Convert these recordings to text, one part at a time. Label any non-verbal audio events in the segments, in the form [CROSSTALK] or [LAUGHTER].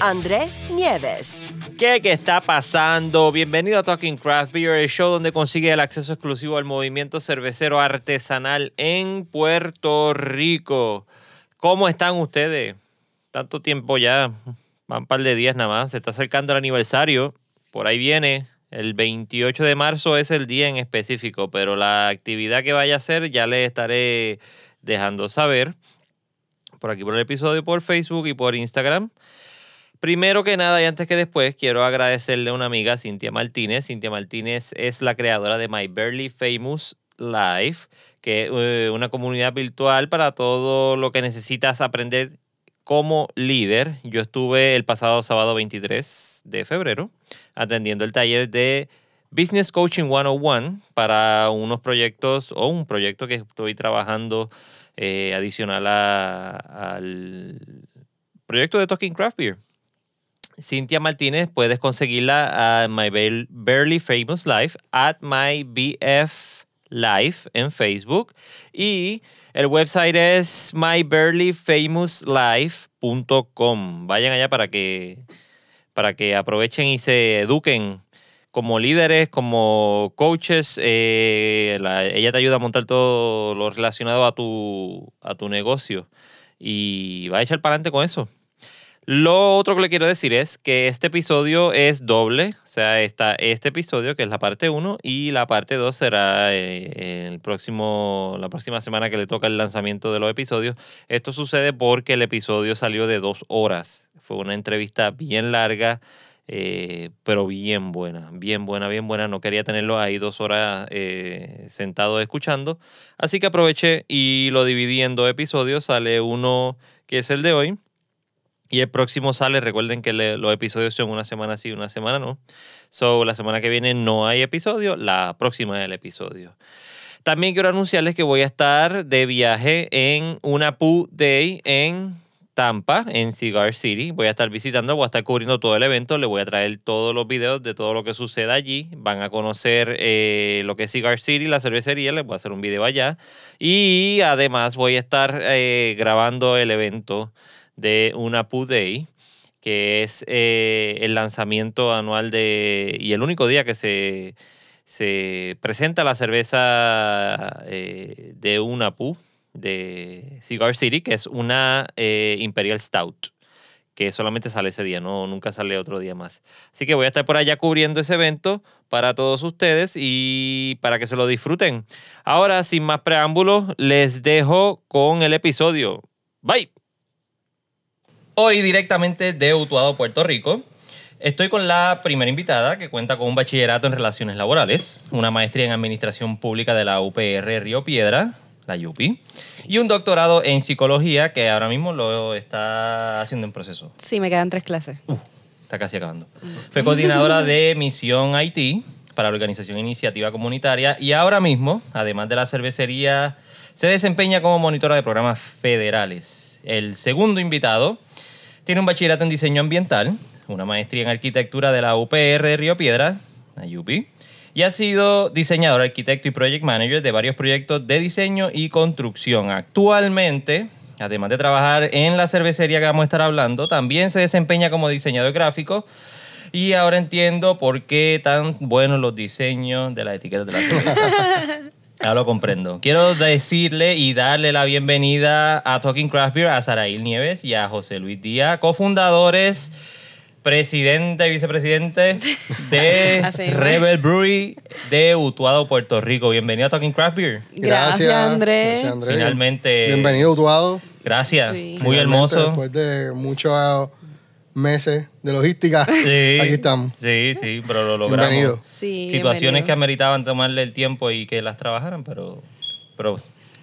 Andrés Nieves. ¿Qué, ¿Qué está pasando? Bienvenido a Talking Craft Beer, el show donde consigue el acceso exclusivo al movimiento cervecero artesanal en Puerto Rico. ¿Cómo están ustedes? Tanto tiempo ya, van un par de días nada más. Se está acercando el aniversario. Por ahí viene. El 28 de marzo es el día en específico, pero la actividad que vaya a hacer ya le estaré dejando saber por aquí por el episodio, por Facebook y por Instagram. Primero que nada y antes que después, quiero agradecerle a una amiga, Cintia Martínez. Cintia Martínez es la creadora de My Barely Famous Life, que es eh, una comunidad virtual para todo lo que necesitas aprender como líder. Yo estuve el pasado sábado 23 de febrero atendiendo el taller de Business Coaching 101 para unos proyectos o un proyecto que estoy trabajando eh, adicional al proyecto de Talking Craft Beer. Cintia Martínez, puedes conseguirla a My Barely Famous Life, at My BF Life en Facebook. Y el website es mybarelyfamouslife.com. Vayan allá para que, para que aprovechen y se eduquen como líderes, como coaches. Eh, ella te ayuda a montar todo lo relacionado a tu, a tu negocio. Y va a echar para adelante con eso. Lo otro que le quiero decir es que este episodio es doble. O sea, está este episodio, que es la parte 1, y la parte 2 será eh, el próximo, la próxima semana que le toca el lanzamiento de los episodios. Esto sucede porque el episodio salió de dos horas. Fue una entrevista bien larga, eh, pero bien buena, bien buena, bien buena. No quería tenerlo ahí dos horas eh, sentado escuchando. Así que aproveché y lo dividí en dos episodios. Sale uno que es el de hoy y el próximo sale, recuerden que los episodios son una semana sí, una semana no. So, la semana que viene no hay episodio, la próxima es el episodio. También quiero anunciarles que voy a estar de viaje en una Poo Day en Tampa, en Cigar City. Voy a estar visitando, voy a estar cubriendo todo el evento. Les voy a traer todos los videos de todo lo que suceda allí. Van a conocer eh, lo que es Cigar City, la cervecería. Les voy a hacer un video allá. Y además voy a estar eh, grabando el evento de una Poo Day, que es eh, el lanzamiento anual de, y el único día que se, se presenta la cerveza eh, de una Poo de Cigar City, que es una eh, Imperial Stout que solamente sale ese día, no nunca sale otro día más. Así que voy a estar por allá cubriendo ese evento para todos ustedes y para que se lo disfruten. Ahora, sin más preámbulos, les dejo con el episodio. Bye. Hoy directamente de Utuado, Puerto Rico. Estoy con la primera invitada que cuenta con un bachillerato en relaciones laborales, una maestría en administración pública de la UPR Río Piedra, la UPI, y un doctorado en psicología que ahora mismo lo está haciendo en proceso. Sí, me quedan tres clases. está casi acabando. Fue coordinadora de Misión Haití para la Organización Iniciativa Comunitaria y ahora mismo, además de la cervecería, se desempeña como monitora de programas federales. El segundo invitado tiene un bachillerato en diseño ambiental, una maestría en arquitectura de la UPR de Río Piedra, la UPI, y ha sido diseñador, arquitecto y project manager de varios proyectos de diseño y construcción. Actualmente, además de trabajar en la cervecería que vamos a estar hablando, también se desempeña como diseñador gráfico. Y ahora entiendo por qué tan buenos los diseños de las etiquetas de la cerveza. [LAUGHS] Ya lo comprendo. Quiero decirle y darle la bienvenida a Talking Craft Beer a Sarail Nieves y a José Luis Díaz, cofundadores, presidente y vicepresidente de [LAUGHS] Rebel Brewery de Utuado, Puerto Rico. Bienvenido a Talking Craft Beer. Gracias, Andrés. Finalmente. Bienvenido, Utuado. Gracias. Muy hermoso. Después de mucho meses de logística. Sí, [LAUGHS] Aquí estamos. Sí, sí, pero lo logramos. Bienvenido. Situaciones que ameritaban tomarle el tiempo y que las trabajaran, pero, pero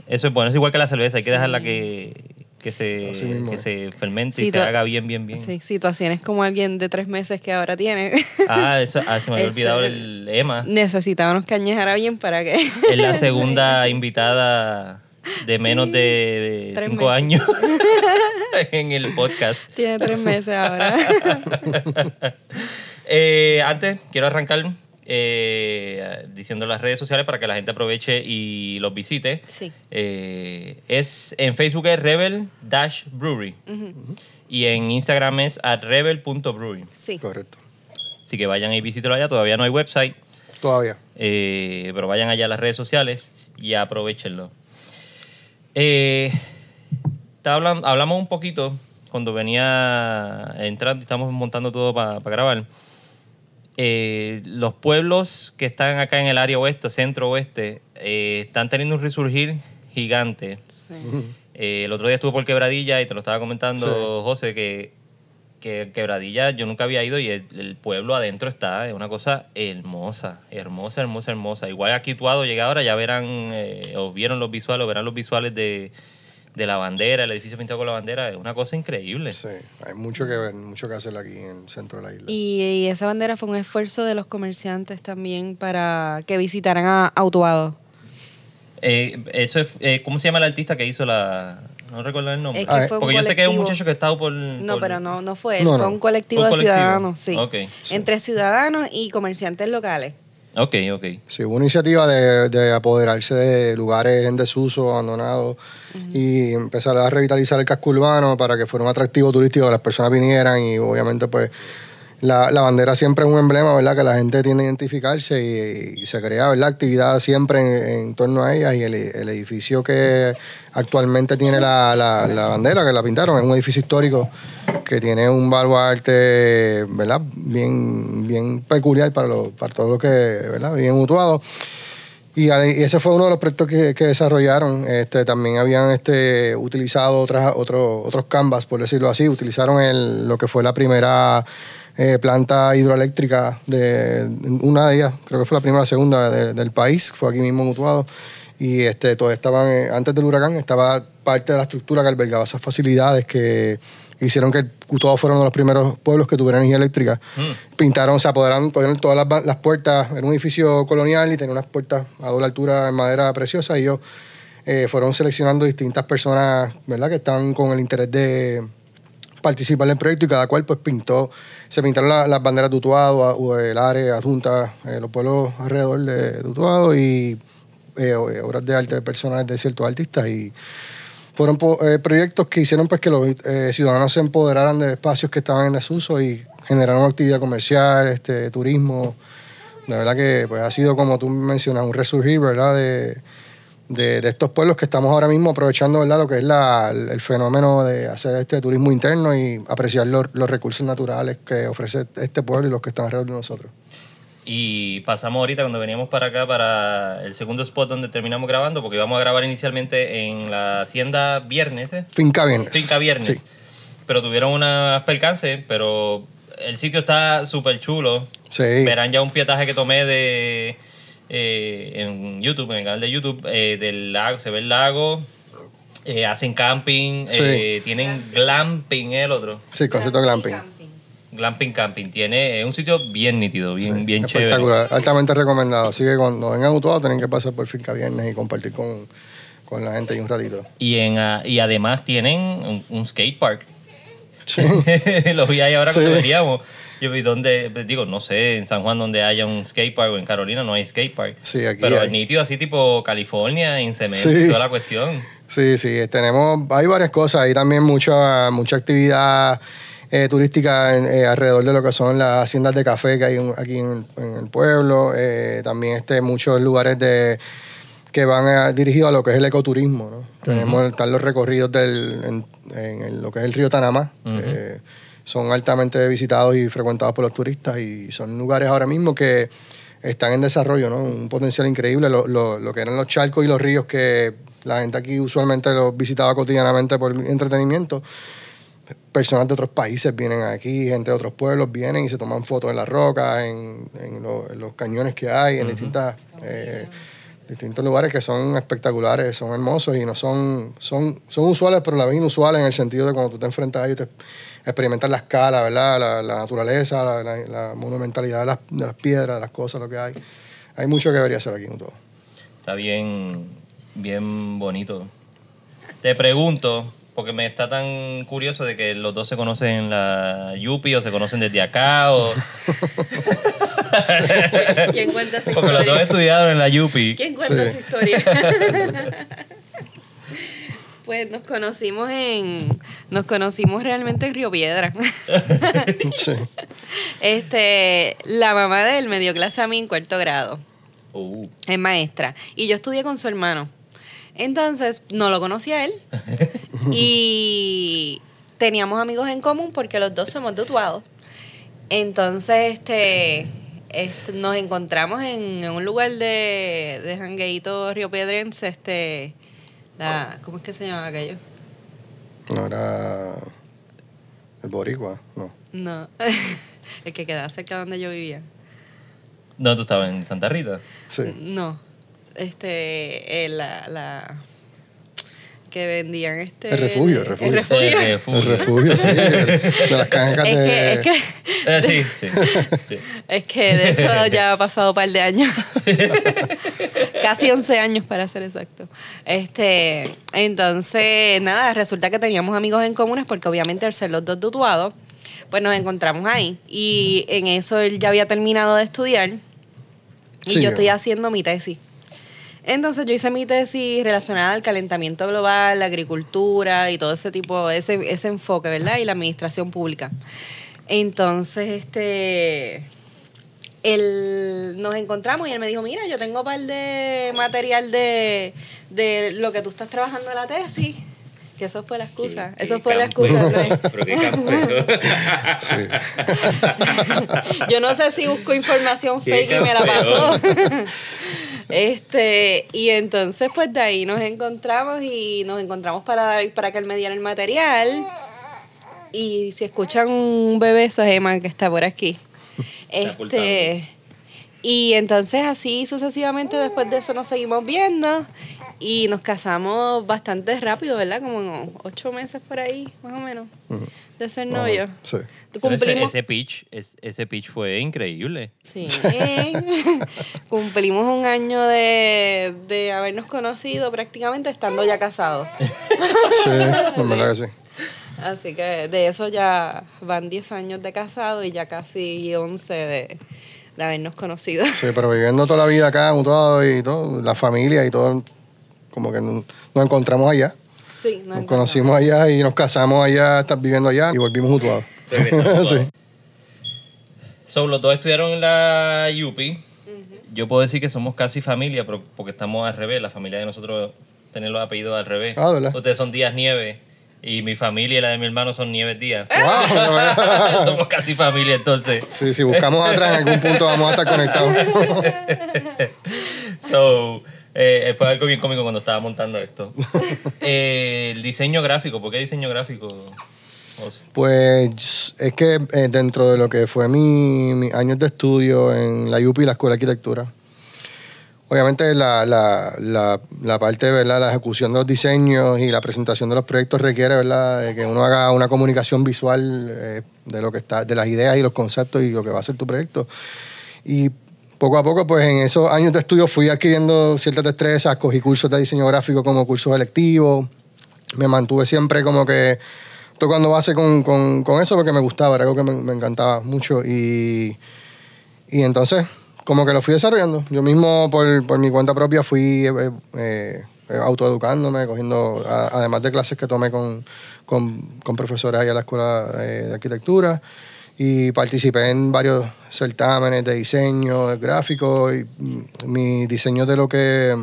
eso es bueno. Es igual que la cerveza, hay que dejarla que, que se, mismo que se fermente y Sí, se haga bien, bien, bien. Sí, situaciones como alguien de tres meses que ahora tiene. [LAUGHS] Ah, eso, ah, se me había Este, olvidado el Emma. Necesitábamos que añejara bien para que... Es la segunda [LAUGHS] invitada de menos de, de cinco meses. años [LAUGHS] en el podcast. Tiene tres meses ahora. [LAUGHS] Eh, antes, quiero arrancar eh, diciendo las redes sociales para que la gente aproveche y los visite. Sí. Eh, es, en Facebook es Rebel Dash Brewery. Y en Instagram es at rebel.brewery. Sí. Correcto. Así que vayan y visítenlo allá. Todavía no hay website, Todavía. eh, pero vayan allá a las redes sociales y aprovechenlo. Eh, estaba hablan- hablamos un poquito cuando venía entrando y estamos montando todo para grabar. Eh, los pueblos que están acá en el área oeste, centro oeste, eh, están teniendo un resurgir gigante. Sí. Eh, el otro día estuve por Quebradilla y te lo estaba comentando, Sí. José, que, que Quebradilla yo nunca había ido y el, el pueblo adentro está, es una cosa hermosa, hermosa, hermosa, hermosa. Igual aquí Tuado llega ahora, ya verán, eh, o vieron los visuales, o verán los visuales de, de la bandera, el edificio pintado con la bandera, es una cosa increíble. Sí, hay mucho que ver, mucho que hacer aquí en el centro de la isla. Y, y esa bandera fue un esfuerzo de los comerciantes también para que visitaran a Autuado. Eh, eso es, eh, ¿Cómo se llama el artista que hizo la...? No recuerdo el nombre. Es que Ah, fue un Porque yo sé que es un muchacho que ha estado por... No, por- pero no, no fue él, No, fue un colectivo Un de ciudadanos, sí. Entre ciudadanos y comerciantes locales. Ok, ok. Sí, hubo una iniciativa de, de apoderarse de lugares en desuso, abandonados, y empezar a revitalizar el casco urbano para que fuera un atractivo turístico, que las personas vinieran y obviamente pues la, la bandera siempre es un emblema, ¿verdad? Que la gente tiende a identificarse y, se crea, ¿verdad? Actividad siempre en, torno a ella y el, edificio que actualmente tiene la, la- la bandera, que la pintaron, es un edificio histórico que tiene un baluarte, ¿verdad? Bien, bien peculiar para, lo, para todo lo que, ¿verdad? Bien mutuado. Y, ese fue uno de los proyectos que, que desarrollaron. Este, también habían este, utilizado otras, otros otros canvas, por decirlo así. Utilizaron el, lo que fue la primera eh, planta hidroeléctrica, de una de ellas, creo que fue la primera o la segunda de- del país, fue aquí mismo mutuado. Y este, todavía estaban, eh, antes del huracán, estaba parte de la estructura que albergaba esas facilidades que hicieron que Cutuado fuera uno de los primeros pueblos que tuvieran energía eléctrica Mm. pintaron, se apoderaron, pusieron todas las, puertas, era un edificio colonial y tenía unas puertas a doble altura en madera preciosa y ellos eh, fueron seleccionando distintas personas, ¿verdad? Que estaban con el interés de participar en el proyecto y cada cual pues pintó, se pintaron la- las banderas de Utuado, el área adjunta, eh, los pueblos alrededor de, de Utuado y eh, eh, obras de arte personales de ciertos artistas y fueron eh, proyectos que hicieron pues que los ciudadanos se empoderaran de espacios que estaban en desuso y generaron actividad comercial, este, turismo. De verdad que pues ha sido como tú mencionas, un resurgir, ¿verdad? De, de, de estos pueblos que estamos ahora mismo aprovechando, ¿verdad? Lo que es la, el, fenómeno de hacer este turismo interno y apreciar los, los recursos naturales que ofrece este pueblo y los que están alrededor de nosotros. Y pasamos ahorita cuando veníamos para acá para el segundo spot donde terminamos grabando, porque íbamos a grabar inicialmente en la hacienda Viernes, ¿eh? Finca Viernes. Finca Viernes. Sí. Pero tuvieron unas percances, pero el sitio está súper chulo. Sí. Verán ya un pietaje que tomé de eh, en YouTube, en el canal de YouTube, eh, del lago, se ve el lago. eh, hacen camping, Sí. eh, tienen glamping el otro. Sí, concepto glamping. Glamping camping. Tiene es un sitio bien nítido, bien, Sí, bien chévere. espectacular, altamente recomendado. Así que cuando vengan a Utuado tienen que pasar por Finca Viernes y compartir con, con la gente ahí un ratito. Y, en, ah, y además tienen un, un skate park. Sí. [LAUGHS] Lo vi ahí ahora Sí. cuando veníamos. Yo vi donde, pues, digo, no sé, en San Juan donde haya un skate park o en Carolina no hay skate park. Sí, aquí Pero hay. nítido así tipo California, en cemento Sí. y toda la cuestión. Sí, sí, tenemos, hay varias cosas, hay también mucha, mucha actividad eh, turística en- eh, alrededor de lo que son las haciendas de café que hay aquí en, en el pueblo, eh, también este, muchos lugares de que van dirigidos a lo que es el ecoturismo, ¿no? Tenemos, están los recorridos del, en, lo que es el río Tanamá, eh, son altamente visitados y frecuentados por los turistas y son lugares ahora mismo que están en desarrollo, ¿no? Un potencial increíble, lo, lo- lo que eran los charcos y los ríos que la gente aquí usualmente los visitaba cotidianamente por entretenimiento. Personas de otros países vienen aquí, gente de otros pueblos vienen y se toman fotos en las rocas, en, en lo- en los cañones que hay, en distintas eh, distintos lugares que son espectaculares, son hermosos y no son, son, son usuales, pero la vez inusuales en el sentido de cuando tú te enfrentas a ellos, te experimentas la escala, ¿verdad? La, la naturaleza, la, la- la monumentalidad de las, de las piedras, de las cosas, lo que hay. Hay mucho que debería ser aquí en todo. Está bien, bien bonito. Te pregunto, porque me está tan curioso de que los dos se conocen en la Yupi o se conocen desde acá o... [LAUGHS] ¿Quién cuenta esa Porque los dos historia? estudiaron en la Yupi. ¿Quién cuenta Sí. esa historia? [LAUGHS] pues nos conocimos en nos conocimos realmente en Río Piedra. [LAUGHS] Sí. este, la mamá de él me dio clase a mí en cuarto grado. Uh, es maestra. Y yo estudié con su hermano. Entonces, no lo conocía a él. [LAUGHS] y teníamos amigos en común porque los dos somos de Utuado. Entonces, este, este, nos encontramos en, en un lugar de, de jangueíto río Piedrense, este, la, ¿cómo es que se llama aquello? No era el boricua, no. No, [LAUGHS] el que quedaba cerca de donde yo vivía. no, tú estabas en Santa Rita. Sí. No, este, eh, la, la que vendían este... El refugio, el refugio. El refugio. El [LAUGHS] El refugio. refugio, sí. De, de las cajas Es de... que, es, que, Eh, sí, sí, sí. es que de eso ya ha pasado un par de años. [LAUGHS] Casi 11 años para ser exacto. Este, entonces, nada, resulta que teníamos amigos en comunes porque obviamente al ser los dos dutuados, pues nos encontramos ahí. Y en eso él ya había terminado de estudiar y Sí, yo estoy haciendo mi tesis. Entonces yo hice mi tesis relacionada al calentamiento global, la agricultura y todo ese tipo, ese, ese enfoque, ¿verdad? Y la administración pública. Entonces, este, él, nos encontramos y él me dijo, mira, yo tengo un par de material de, de lo que tú estás trabajando en la tesis. Que eso fue la excusa. Eso fue la excusa. ¿no? [LAUGHS] Pero qué. Sí. [LAUGHS] Yo no sé si busco información fake y me la pasó. [LAUGHS] este, y entonces pues de ahí nos encontramos y nos encontramos para, para que él me diera el material. Y si escuchan un bebé, eso es Emma que está por aquí. Este, y entonces así sucesivamente después de eso nos seguimos viendo y nos casamos bastante rápido, ¿verdad? Como en ocho meses por ahí, más o menos, de ser Ajá, novio. Sí. Ese, Cumplimos, ese pitch, es- ese pitch fue increíble. Sí. [LAUGHS] Cumplimos un año de, de habernos conocido prácticamente estando ya casados. Sí, en verdad que sí. Así que de eso ya van 10 años de casado y ya casi 11 de, de habernos conocido. Sí, pero viviendo toda la vida acá, todo y todo, la familia y todo, como que nos, nos encontramos allá. Sí, Nos encantamos. conocimos allá y nos casamos allá, estás viviendo allá y volvimos mutuados. [LAUGHS] Sí. So, los dos estudiaron en la UPI. Yo puedo decir que somos casi familia, pero porque estamos al revés. La familia de nosotros tiene los apellidos al revés. Ah, ¿verdad? Ustedes son Díaz Nieves y mi familia y la de mi hermano son Nieves Díaz. Wow. [LAUGHS] somos casi familia entonces. Sí, si buscamos atrás en algún punto vamos a estar conectados. [LAUGHS] So, eh, fue algo bien cómico cuando estaba montando esto. [LAUGHS] Eh, el diseño gráfico, ¿por qué diseño gráfico? Pues es que eh, dentro de lo que fue mi, mis años de estudio en la UPI, la Escuela de Arquitectura, obviamente la, la, la, la parte, ¿verdad? La ejecución de los diseños y la presentación de los proyectos requiere, ¿verdad? De que uno haga una comunicación visual eh, de lo que está, de las ideas y los conceptos y lo que va a ser tu proyecto. Y poco a poco, pues en esos años de estudio fui adquiriendo ciertas destrezas, cogí cursos de diseño gráfico como cursos electivos, me mantuve siempre como que tocando base con, con, eso porque me gustaba, era algo que me, encantaba mucho y, y entonces como que lo fui desarrollando. Yo mismo por, por mi cuenta propia fui eh, eh, autoeducándome, cogiendo, a- además de clases que tomé con, con, profesores allá en la escuela eh, de arquitectura y participé en varios certámenes de diseño, de gráfico y mm, mi diseño de lo que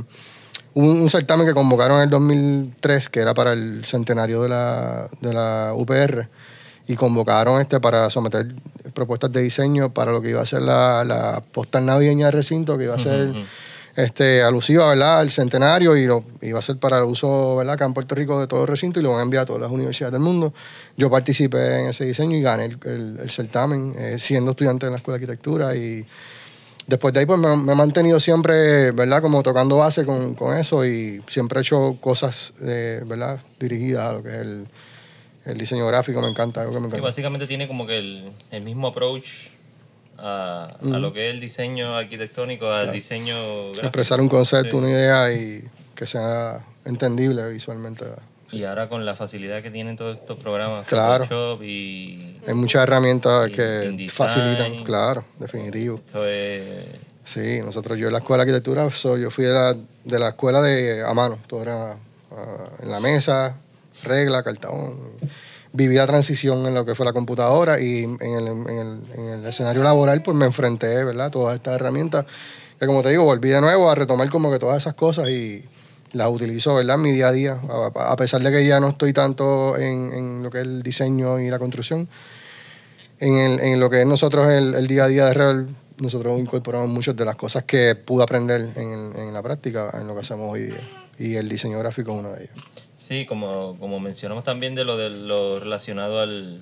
un, un certamen que convocaron en el 2003, que era para el centenario de la, de la UPR, y convocaron este para someter propuestas de diseño para lo que iba a ser la, la postal navideña del recinto, que iba a ser este, alusiva ¿verdad? al centenario y lo, iba a ser para el uso ¿verdad? acá en Puerto Rico de todo el recinto y lo van a enviar a todas las universidades del mundo. Yo participé en ese diseño y gané el, el- el certamen, eh, siendo estudiante en la Escuela de Arquitectura y después de ahí pues me, me he mantenido siempre, ¿verdad? Como tocando base con, con eso y siempre he hecho cosas, eh, ¿verdad? Dirigidas a lo que es el, el diseño gráfico, me encanta, algo que me Y encanta. básicamente tiene como que el, el mismo approach a, a lo que es el diseño arquitectónico, al diseño gráfico. Expresar un concepto, Sí. una idea y que sea entendible visualmente. Y ahora con la facilidad que tienen todos estos programas, Claro. Photoshop y Hay muchas herramientas Y que InDesign. facilitan, claro, definitivo. esto es Sí, nosotros, yo en la escuela de arquitectura, so, yo fui de la, de la escuela de a mano, todo era ah, en la mesa, regla, cartón. Viví la transición en lo que fue la computadora y en el, en el- en el escenario laboral pues me enfrenté, ¿verdad? a Todas estas herramientas que como te digo, volví de nuevo a retomar como que todas esas cosas y las utilizo, ¿verdad? En mi día a día, a, a pesar de que ya no estoy tanto en, en lo que es el diseño y la construcción, en, el- en lo que es nosotros el, el día a día de Rebel, nosotros incorporamos muchas de las cosas que pude aprender en, en la práctica, en lo que hacemos hoy día. Y el diseño gráfico es una de ellas. Sí, como, como mencionamos también de lo, de lo relacionado al,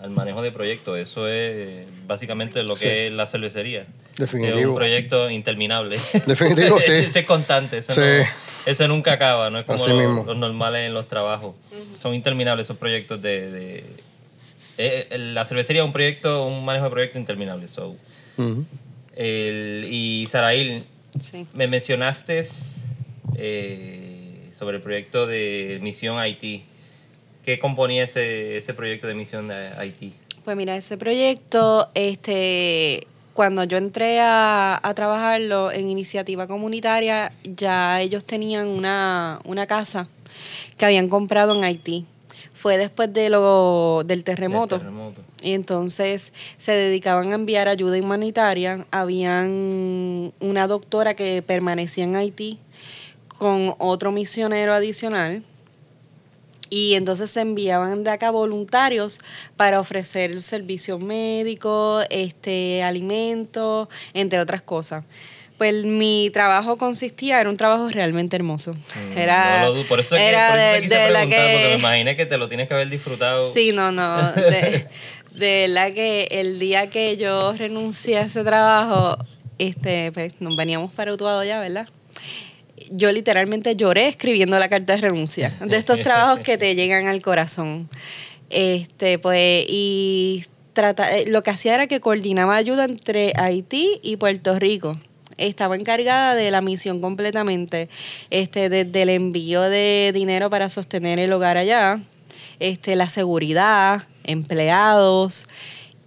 al manejo de proyectos, eso es básicamente lo que Sí. es la cervecería. Definitivo. Es un proyecto interminable. Definitivo, [LAUGHS] sí. Ese es constante, ese, Sí. no- ese nunca acaba, no es como Así lo- mismo. los normales en los trabajos. Son interminables esos proyectos de... de- eh, eh, la cervecería es un proyecto, un manejo de proyecto interminable. So. Ujú. El- y Sarail, Sí. me mencionaste eh, sobre el proyecto de Misión Haití. ¿Qué componía ese, ese proyecto de Misión de Haití? Pues mira, ese proyecto, este, cuando yo entré a, a trabajarlo en iniciativa comunitaria, ya ellos tenían una, una casa que habían comprado en Haití. Fue después de lo, del terremoto. Del terremoto. Y entonces se dedicaban a enviar ayuda humanitaria. Habían una doctora que permanecía en Haití con otro misionero adicional. Y entonces se enviaban de acá voluntarios para ofrecer servicios médicos, este, alimentos, entre otras cosas. Pues mi trabajo consistía, era un trabajo realmente hermoso. Mm, Era, no lo dudo. Por eso, que, te de- quise de la preguntar, porque que- me imaginé que te lo tienes que haber disfrutado. Sí, no, no. De, de la que el día que yo renuncié a ese trabajo, este, pues nos veníamos para Utuado ya, ¿verdad? Yo literalmente lloré escribiendo la carta de renuncia. De estos trabajos que te llegan al corazón. Este, pues, y trata, eh, lo que hacía era que coordinaba ayuda entre Haití y Puerto Rico. Estaba encargada de la misión completamente, este, desde el envío de dinero para sostener el hogar allá, este, la seguridad, empleados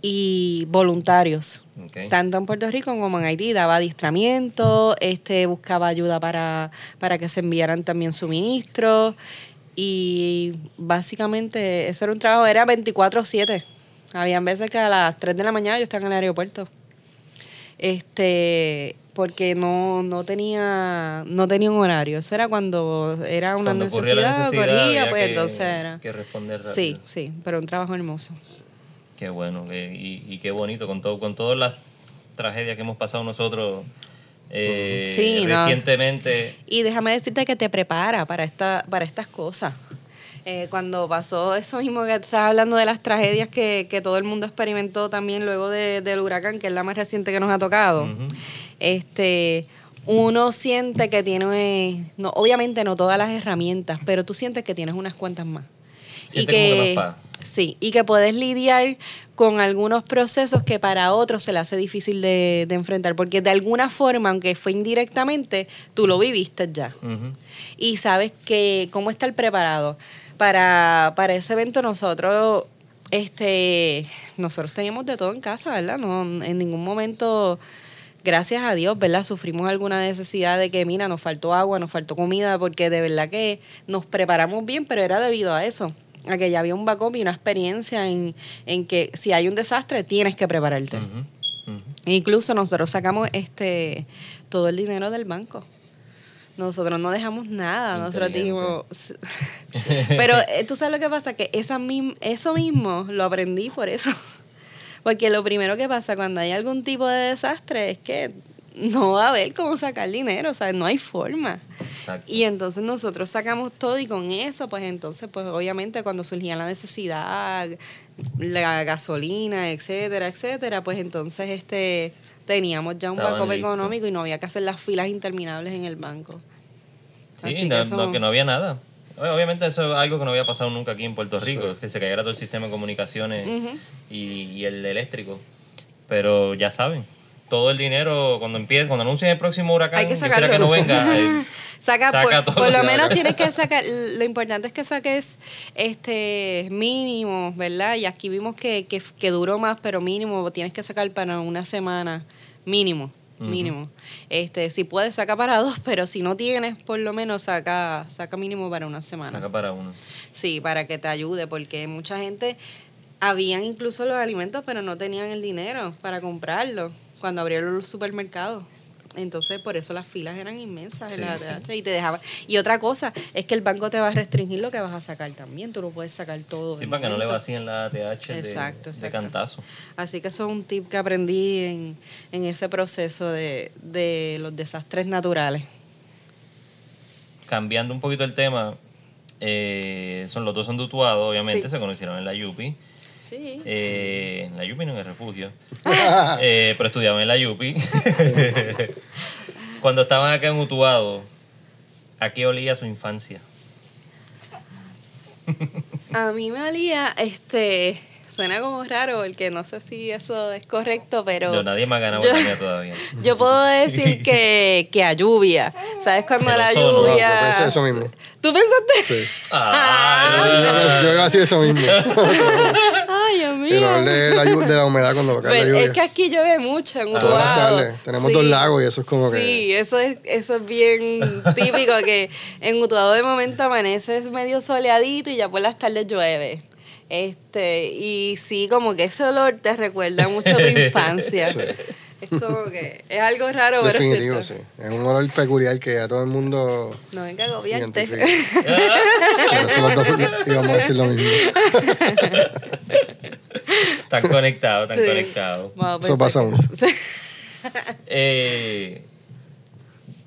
y voluntarios. Tanto en Puerto Rico como en Haití daba adiestramiento, este, buscaba ayuda para, para que se enviaran también suministros y básicamente eso era un trabajo, era 24/7. Habían veces que a las 3 de la mañana yo estaba en el aeropuerto. Este, porque no, no tenía no tenía un horario. Eso era cuando era una Cuando necesidad, corría, pues que- entonces era. que responder rápido. Sí, sí, pero un trabajo hermoso. Qué bueno, que- y, y qué bonito, con todo, con todas las tragedias que hemos pasado nosotros eh, Sí, no. recientemente. Y déjame decirte que te prepara para, esta, para estas cosas. Eh, cuando pasó eso mismo que estás hablando de las tragedias que, que todo el mundo experimentó también luego de- del huracán, que es la más reciente que nos ha tocado, este, uno siente que tiene, no, obviamente no todas las herramientas, pero tú sientes que tienes unas cuantas más. Siente como que paz. Sí, y que puedes lidiar con algunos procesos que para otros se le hace difícil de, de enfrentar, porque de alguna forma, aunque fue indirectamente, tú lo viviste ya. Y sabes que cómo estar preparado. Para, para ese evento nosotros, este, nosotros teníamos de todo en casa, ¿verdad? No, en ningún momento, gracias a Dios, ¿verdad? Sufrimos alguna necesidad de que, mira, nos faltó agua, nos faltó comida, porque de verdad que nos preparamos bien, pero era debido a eso a que ya había un backup y una experiencia en, en que si hay un desastre tienes que prepararte. Incluso nosotros sacamos este todo el dinero del banco. Nosotros no dejamos nada. Nosotros dijimos. [LAUGHS] Pero eh, tú sabes lo que pasa, que esa mim- eso mismo lo aprendí por eso. [LAUGHS] Porque lo primero que pasa cuando hay algún tipo de desastre es que no va a haber cómo sacar dinero, o sea, no hay forma. Exacto. Y entonces nosotros sacamos todo y con eso, pues entonces, pues obviamente cuando surgía la necesidad, la gasolina, etcétera, etcétera, pues entonces este teníamos ya un backup económico y no había que hacer las filas interminables en el banco. Sí, Así no, que eso- no, que no había nada. Obviamente eso es algo que no había pasado nunca aquí en Puerto Rico, que se cayera todo el sistema de comunicaciones y, y el eléctrico. Pero ya saben, todo el dinero cuando empiece, cuando anuncien el próximo huracán, Hay que sacarlo. que no venga. [LAUGHS] eh, Saca, Saca por, todo. por lo menos tienes que [LAUGHS] sacar, lo importante es que saques este mínimo, ¿verdad? Y aquí vimos que, que, que duró más, pero mínimo tienes que sacar para una semana, mínimo, mínimo. Este, si puedes, saca para dos, pero si no tienes, por lo menos saca, saca mínimo para una semana. saca para uno. Sí, para que te ayude, porque mucha gente, habían incluso los alimentos, pero no tenían el dinero para comprarlos cuando abrieron los supermercados. Entonces, por eso las filas eran inmensas en la ATH y te dejaba. Y otra cosa es que el banco te va a restringir lo que vas a sacar también. Tú no puedes sacar todo. Sí, de para que no le vacíen la ATH de, Exacto, de exacto. cantazo. Así que eso es un tip que aprendí en, en ese proceso de, de los desastres naturales. Cambiando un poquito el tema, eh, son los dos son de Utuado, obviamente, Sí. se conocieron en la Yupi. Sí. Eh, [LAUGHS] en la Yupi, no en el refugio. [LAUGHS] Eh, pero estudiaban en la Yupi. Cuando estaban acá en Utuado, ¿a qué olía su infancia? A mí me olía, este, suena como raro, porque no sé si eso es correcto, pero... No, nadie me ha ganado yo- la mía todavía. [LAUGHS] Yo puedo decir que, que a lluvia. ¿Sabes cuando El la lluvia... No, yo pensé eso mismo. ¿Tú pensaste? Sí. [LAUGHS] Ah, Yo, yo iba a decir eso mismo. Ay, Dios El mío. olor de la, de la humedad cuando cae la Pero lluvia. es que aquí llueve mucho en Todas Utuado. Tenemos dos lagos y eso es como que- Sí, eso es, eso es bien [LAUGHS] típico, que en Utuado de momento amanece medio soleadito y ya por las tardes llueve. Este, y sí, como que ese olor te recuerda mucho a tu infancia. [LAUGHS] Sí. Es como que es algo raro, pero es Definitivo, cierto. sí. Es un olor peculiar que a todo el mundo No venga a agobiarte. íbamos a decir lo mismo. Están conectados, están Sí. conectados. Eso pasa mucho. Eh,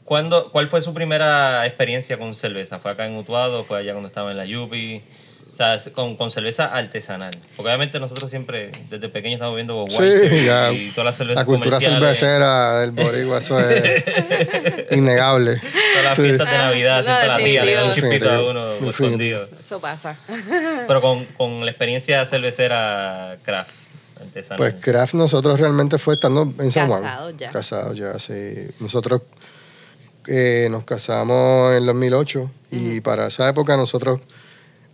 ¿cuándo- ¿Cuál fue su primera experiencia con cerveza? ¿Fue acá en Utuado? ¿Fue allá cuando estaba en la Yupi? O sea, con, con cerveza artesanal. Porque obviamente nosotros siempre, desde pequeños, estamos viendo Budweiser Sí, ya. y todas las cervezas La cultura cervecera del boricua, eso es [LAUGHS] innegable. Todas las Sí. fiestas de Ah, Navidad, siempre la tía le da un chispito a uno definitivo. escondido. Eso pasa. Pero con, con la experiencia cervecera craft, artesanal. Pues Craft nosotros realmente fue estando en San Juan. Casados ya. Casados ya, sí. Nosotros eh, nos casamos en 2008 y para esa época nosotros,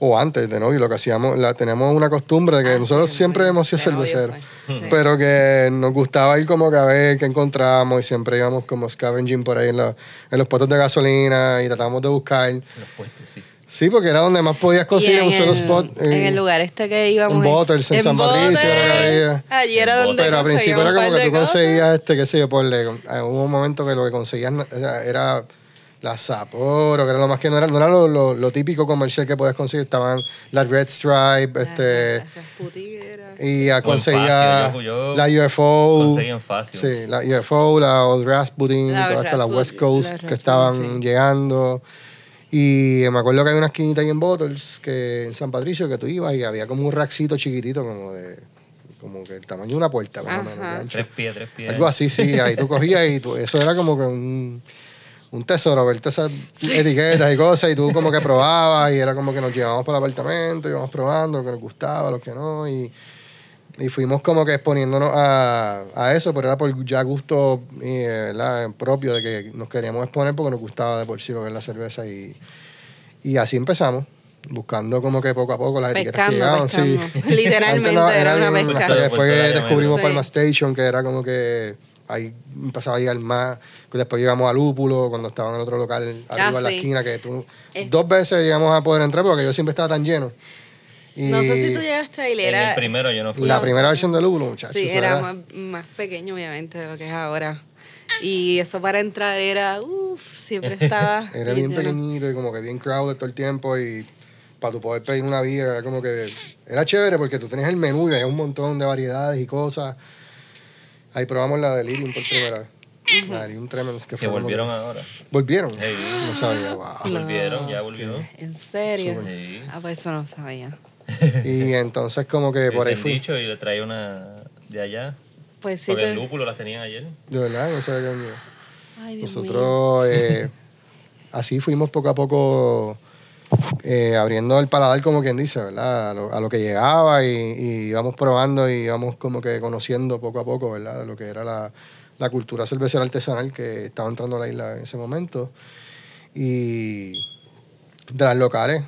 o antes de novio, lo que hacíamos, la, tenemos una costumbre de que Ah, nosotros sí, siempre hemos sido cerveceros. pues. Sí. Pero que nos gustaba ir como que a ver qué encontramos y siempre íbamos como scavenging por ahí en, la- en los puestos de gasolina y tratábamos de buscar. Los puestos, sí. Sí, porque era donde más podías conseguir en un solo el- spot. En eh, el lugar este que íbamos. en Bottles, en San Patricio, era que había. Allí era En donde Pero al principio era como que tú cosas. conseguías este, qué sé yo, por hubo un momento que lo que conseguías era, era la Sapporo, que era lo más que no era, no era lo, lo- lo típico comercial que podías conseguir, estaban las Red Stripe, este, Ah, Rasputin era- y conseguía yo- yo la UFO, conseguí fácil. sí, la UFO, la Old Rasputin, La estas, las Rasputin, West Coast la que estaban sí. llegando. Y me acuerdo que había una esquinita ahí en Bottles, que en San Patricio, que tú ibas y había como un raxito chiquitito, como de como que el tamaño de una puerta, más o menos, de Ajá. ancho. Tres pies, tres pies. Algo así, sí. Ahí tú cogías y tú, eso era como que un, un tesoro, verte esas etiquetas y cosas, y tú como que [LAUGHS] probabas, y era como que nos llevábamos para el apartamento, íbamos probando lo que nos gustaba, lo que no, y, y fuimos como que exponiéndonos a, a eso, pero era por ya gusto eh, ¿verdad? propio de que nos queríamos exponer porque nos gustaba de por sí lo que es la cerveza, y, y así empezamos. Buscando como que poco a poco las etiquetas que llegaban, sí. [LAUGHS] Literalmente era una pesca. que después descubrimos Sí. Palma Station, que era como que ahí empezaba a llegar más. que Después llegamos a Lúpulo, cuando estaba en el otro local arriba en la Ah, esquina, que tú. Es- Dos veces llegamos a poder entrar porque yo siempre estaba tan lleno. Y No sé si tú llegaste a ir, En era... el primero yo no fui. la No. primera versión de Lúpulo, muchachos. Sí, era más, más pequeño, obviamente, de lo que es ahora. Y eso para entrar era, uff, siempre [LAUGHS] estaba. Era bien pequeñito y como que bien crowded todo el tiempo y para tu poder pedir una beer era como que era chévere porque tú tenías el menú y había un montón de variedades y cosas. Ahí probamos la Delirium por primera vez. La Delirium Tremens que Que fue como volvieron ahora. ¿Volvieron? No sabía, wow. No. [LAUGHS] Volvieron, ya volvió. ¿En serio? Ah, pues eso no sabía. Y entonces como que por ahí fui. dicho y le traía una de allá. Pues sí. Porque el te- lúpulo las tenían ayer. De verdad, no sé qué año. Ay, Dios mío. Nosotros eh, así fuimos poco a poco eh, abriendo el paladar, como quien dice, ¿verdad? A lo, a lo que llegaba y, y íbamos probando y íbamos como que conociendo poco a poco, ¿verdad? Lo que era la, la cultura cervecera artesanal que estaba entrando a la isla en ese momento. Y de las locales,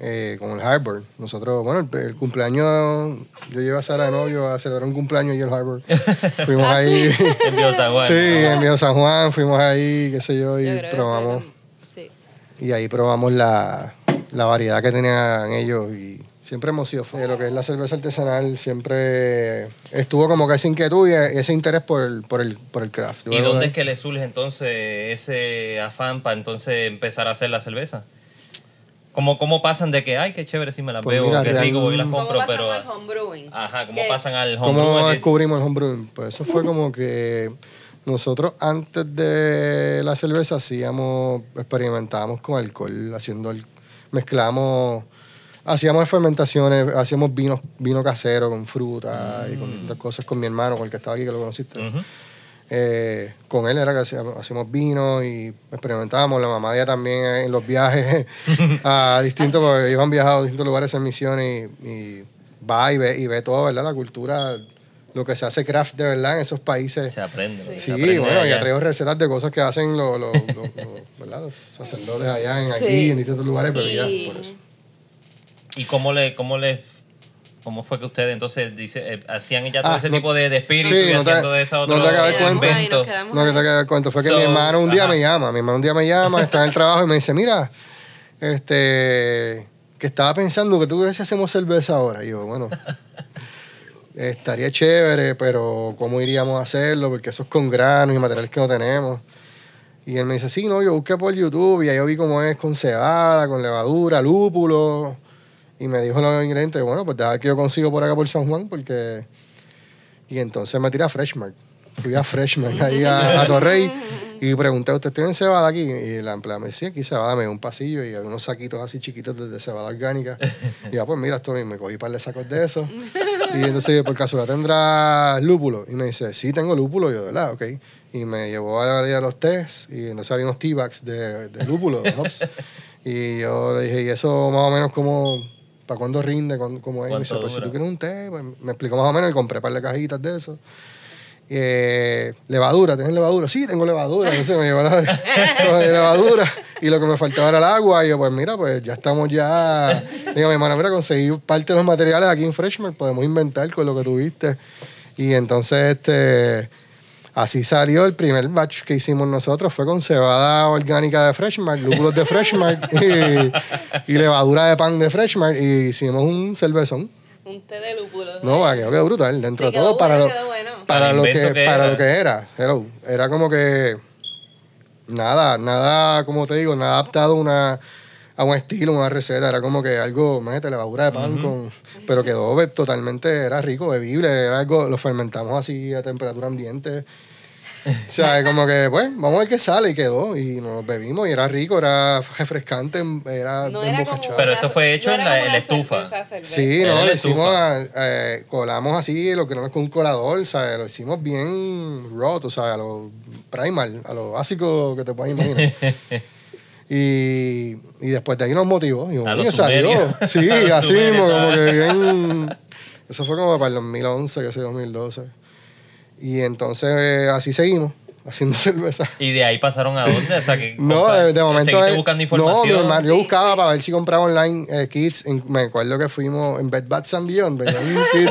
eh, como el Harbor. Nosotros, bueno, el, el cumpleaños, yo llevé a Sara de novio a celebrar un cumpleaños y el Harbor. [LAUGHS] Fuimos Ah, ahí. En Bio San Juan. Sí, en Viejo San Juan fuimos ahí, qué sé yo, y Yo que probamos. con- Sí. Y ahí probamos la, la variedad que tenían ellos y siempre hemos sido fans de lo que es la cerveza artesanal. Siempre estuvo como que esa inquietud y ese interés por el, por el, por el craft. ¿Y dónde de- es que le surge entonces ese afán para entonces empezar a hacer la cerveza? ¿Cómo, cómo pasan de que, ay, qué chévere si me las Pues veo, mira, qué rico, voy y las real- ¿Cómo compro, pasamos pero... al homebrewing? Ajá, ¿cómo ¿Qué? pasan al ¿Cómo homebrew? descubrimos el homebrewing? Pues eso fue como que nosotros antes de la cerveza hacíamos, experimentábamos con alcohol, haciendo, el, mezclamos, hacíamos fermentaciones, hacíamos vino, vino casero con fruta y con otras cosas con mi hermano, con el que estaba aquí, que lo conociste. Eh, con él era que hacíamos, hacíamos vino y experimentábamos. La mamá de ella también eh, en los viajes [LAUGHS] a distintos, porque han viajado a distintos lugares en misiones y, y va y ve, y ve todo, ¿verdad? La cultura, lo que se hace craft de verdad en esos países. Se aprende. Sí. se Sí, aprende bueno, y allá. ha traído recetas de cosas que hacen los, los, los- los- [LAUGHS] ¿verdad? los sacerdotes allá en Sí. aquí, en distintos lugares, bebidas, Y- por eso. ¿Y cómo le, cómo le, cómo fue que ustedes entonces dice, eh, hacían ya todo Ah, ese no- tipo de, de espíritu Sí, y no te- haciendo de esa no otro te invento? quedamos No, que te el cuento. Fue que So, mi hermano un día ajá. me llama. Mi hermano un día me llama, está en el trabajo y me dice, mira, este, que estaba pensando que tú crees si hacemos cerveza ahora. Y yo, bueno, [LAUGHS] estaría chévere, pero ¿cómo iríamos a hacerlo? Porque eso es con granos y materiales que no tenemos. Y él me dice, sí, no, yo busqué por YouTube y ahí yo vi cómo es con cebada, con levadura, lúpulo. Y me dijo los ingredientes, bueno, pues deja que yo consigo por acá por San Juan, porque... Y entonces me tiré a Freshmark. Fui a Freshmark, ahí a, a Torrey, y pregunté, ¿ustedes tienen cebada aquí? Y la empleada me decía, aquí cebada, me dio un pasillo y unos saquitos así chiquitos de, cebada orgánica. Y ya, pues mira, esto me cogí un par de sacos de eso. Y entonces yo, por casualidad, ¿tendrá lúpulo? Y me dice, sí, tengo lúpulo. Y yo, de verdad, ok. Y me llevó a, a los test, y entonces había unos tea bags de, de lúpulo, de hops. Y yo le dije, ¿y eso más o menos cómo, para cuándo rinde? ¿Cuándo- ¿Cómo es? Y me dice, ¿Cuánto pues si tú quieres un té, pues me explicó más o menos y compré un par de cajitas de eso. Eh, levadura, ¿tienes levadura? Sí, tengo levadura. Entonces me llevó la, [LAUGHS] la levadura y lo que me faltaba era el agua. Y yo, pues mira, pues ya estamos ya. Digo, mi hermano, mira, conseguí parte de los materiales aquí en Freshman, podemos inventar con lo que tuviste. Y entonces, este. Así salió el primer batch que hicimos nosotros. Fue con cebada orgánica de Freshmark, lúpulos de Freshmark [LAUGHS] y, y levadura de pan de Freshmark. Y hicimos un cervezón. Un té de lúpulo. No, va, quedó, quedó brutal. Dentro Sí, de todo, para, lo, quedó bueno. para, lo que, que para era. lo que era. Hello. Era como que. Nada, nada, como te digo, nada adaptado a una, a un estilo, una receta. Era como que algo, mete levadura de pan con. Pero quedó totalmente, era rico, bebible. Era algo, lo fermentamos así a temperatura ambiente. O sea, como que, pues, vamos a ver qué sale y quedó. Y nos bebimos y era rico, era refrescante, era No era como. Pero esto fue hecho no en la- en estufa. cerveza. Sí, no, lo hicimos, estufa. eh, colamos así, lo que no es con un colador, ¿sabes? Lo hicimos bien raw, o sea, a lo primal, a lo básico que te puedes imaginar. [LAUGHS] y, y después de ahí nos motivó. Y A salió. [LAUGHS] Sí, [LAUGHS] A así mismo, como que bien... Eso fue como para el 2011, que sé, 2012. Y entonces eh, así seguimos, [LAUGHS] haciendo cerveza. ¿Y de ahí pasaron a dónde? O sea, que No, de, de momento. ¿Seguiste es- buscando No, información? mi hermano, yo buscaba para ver si compraba online eh, kits. En- me acuerdo que fuimos en Bed Bath and Beyond, un kit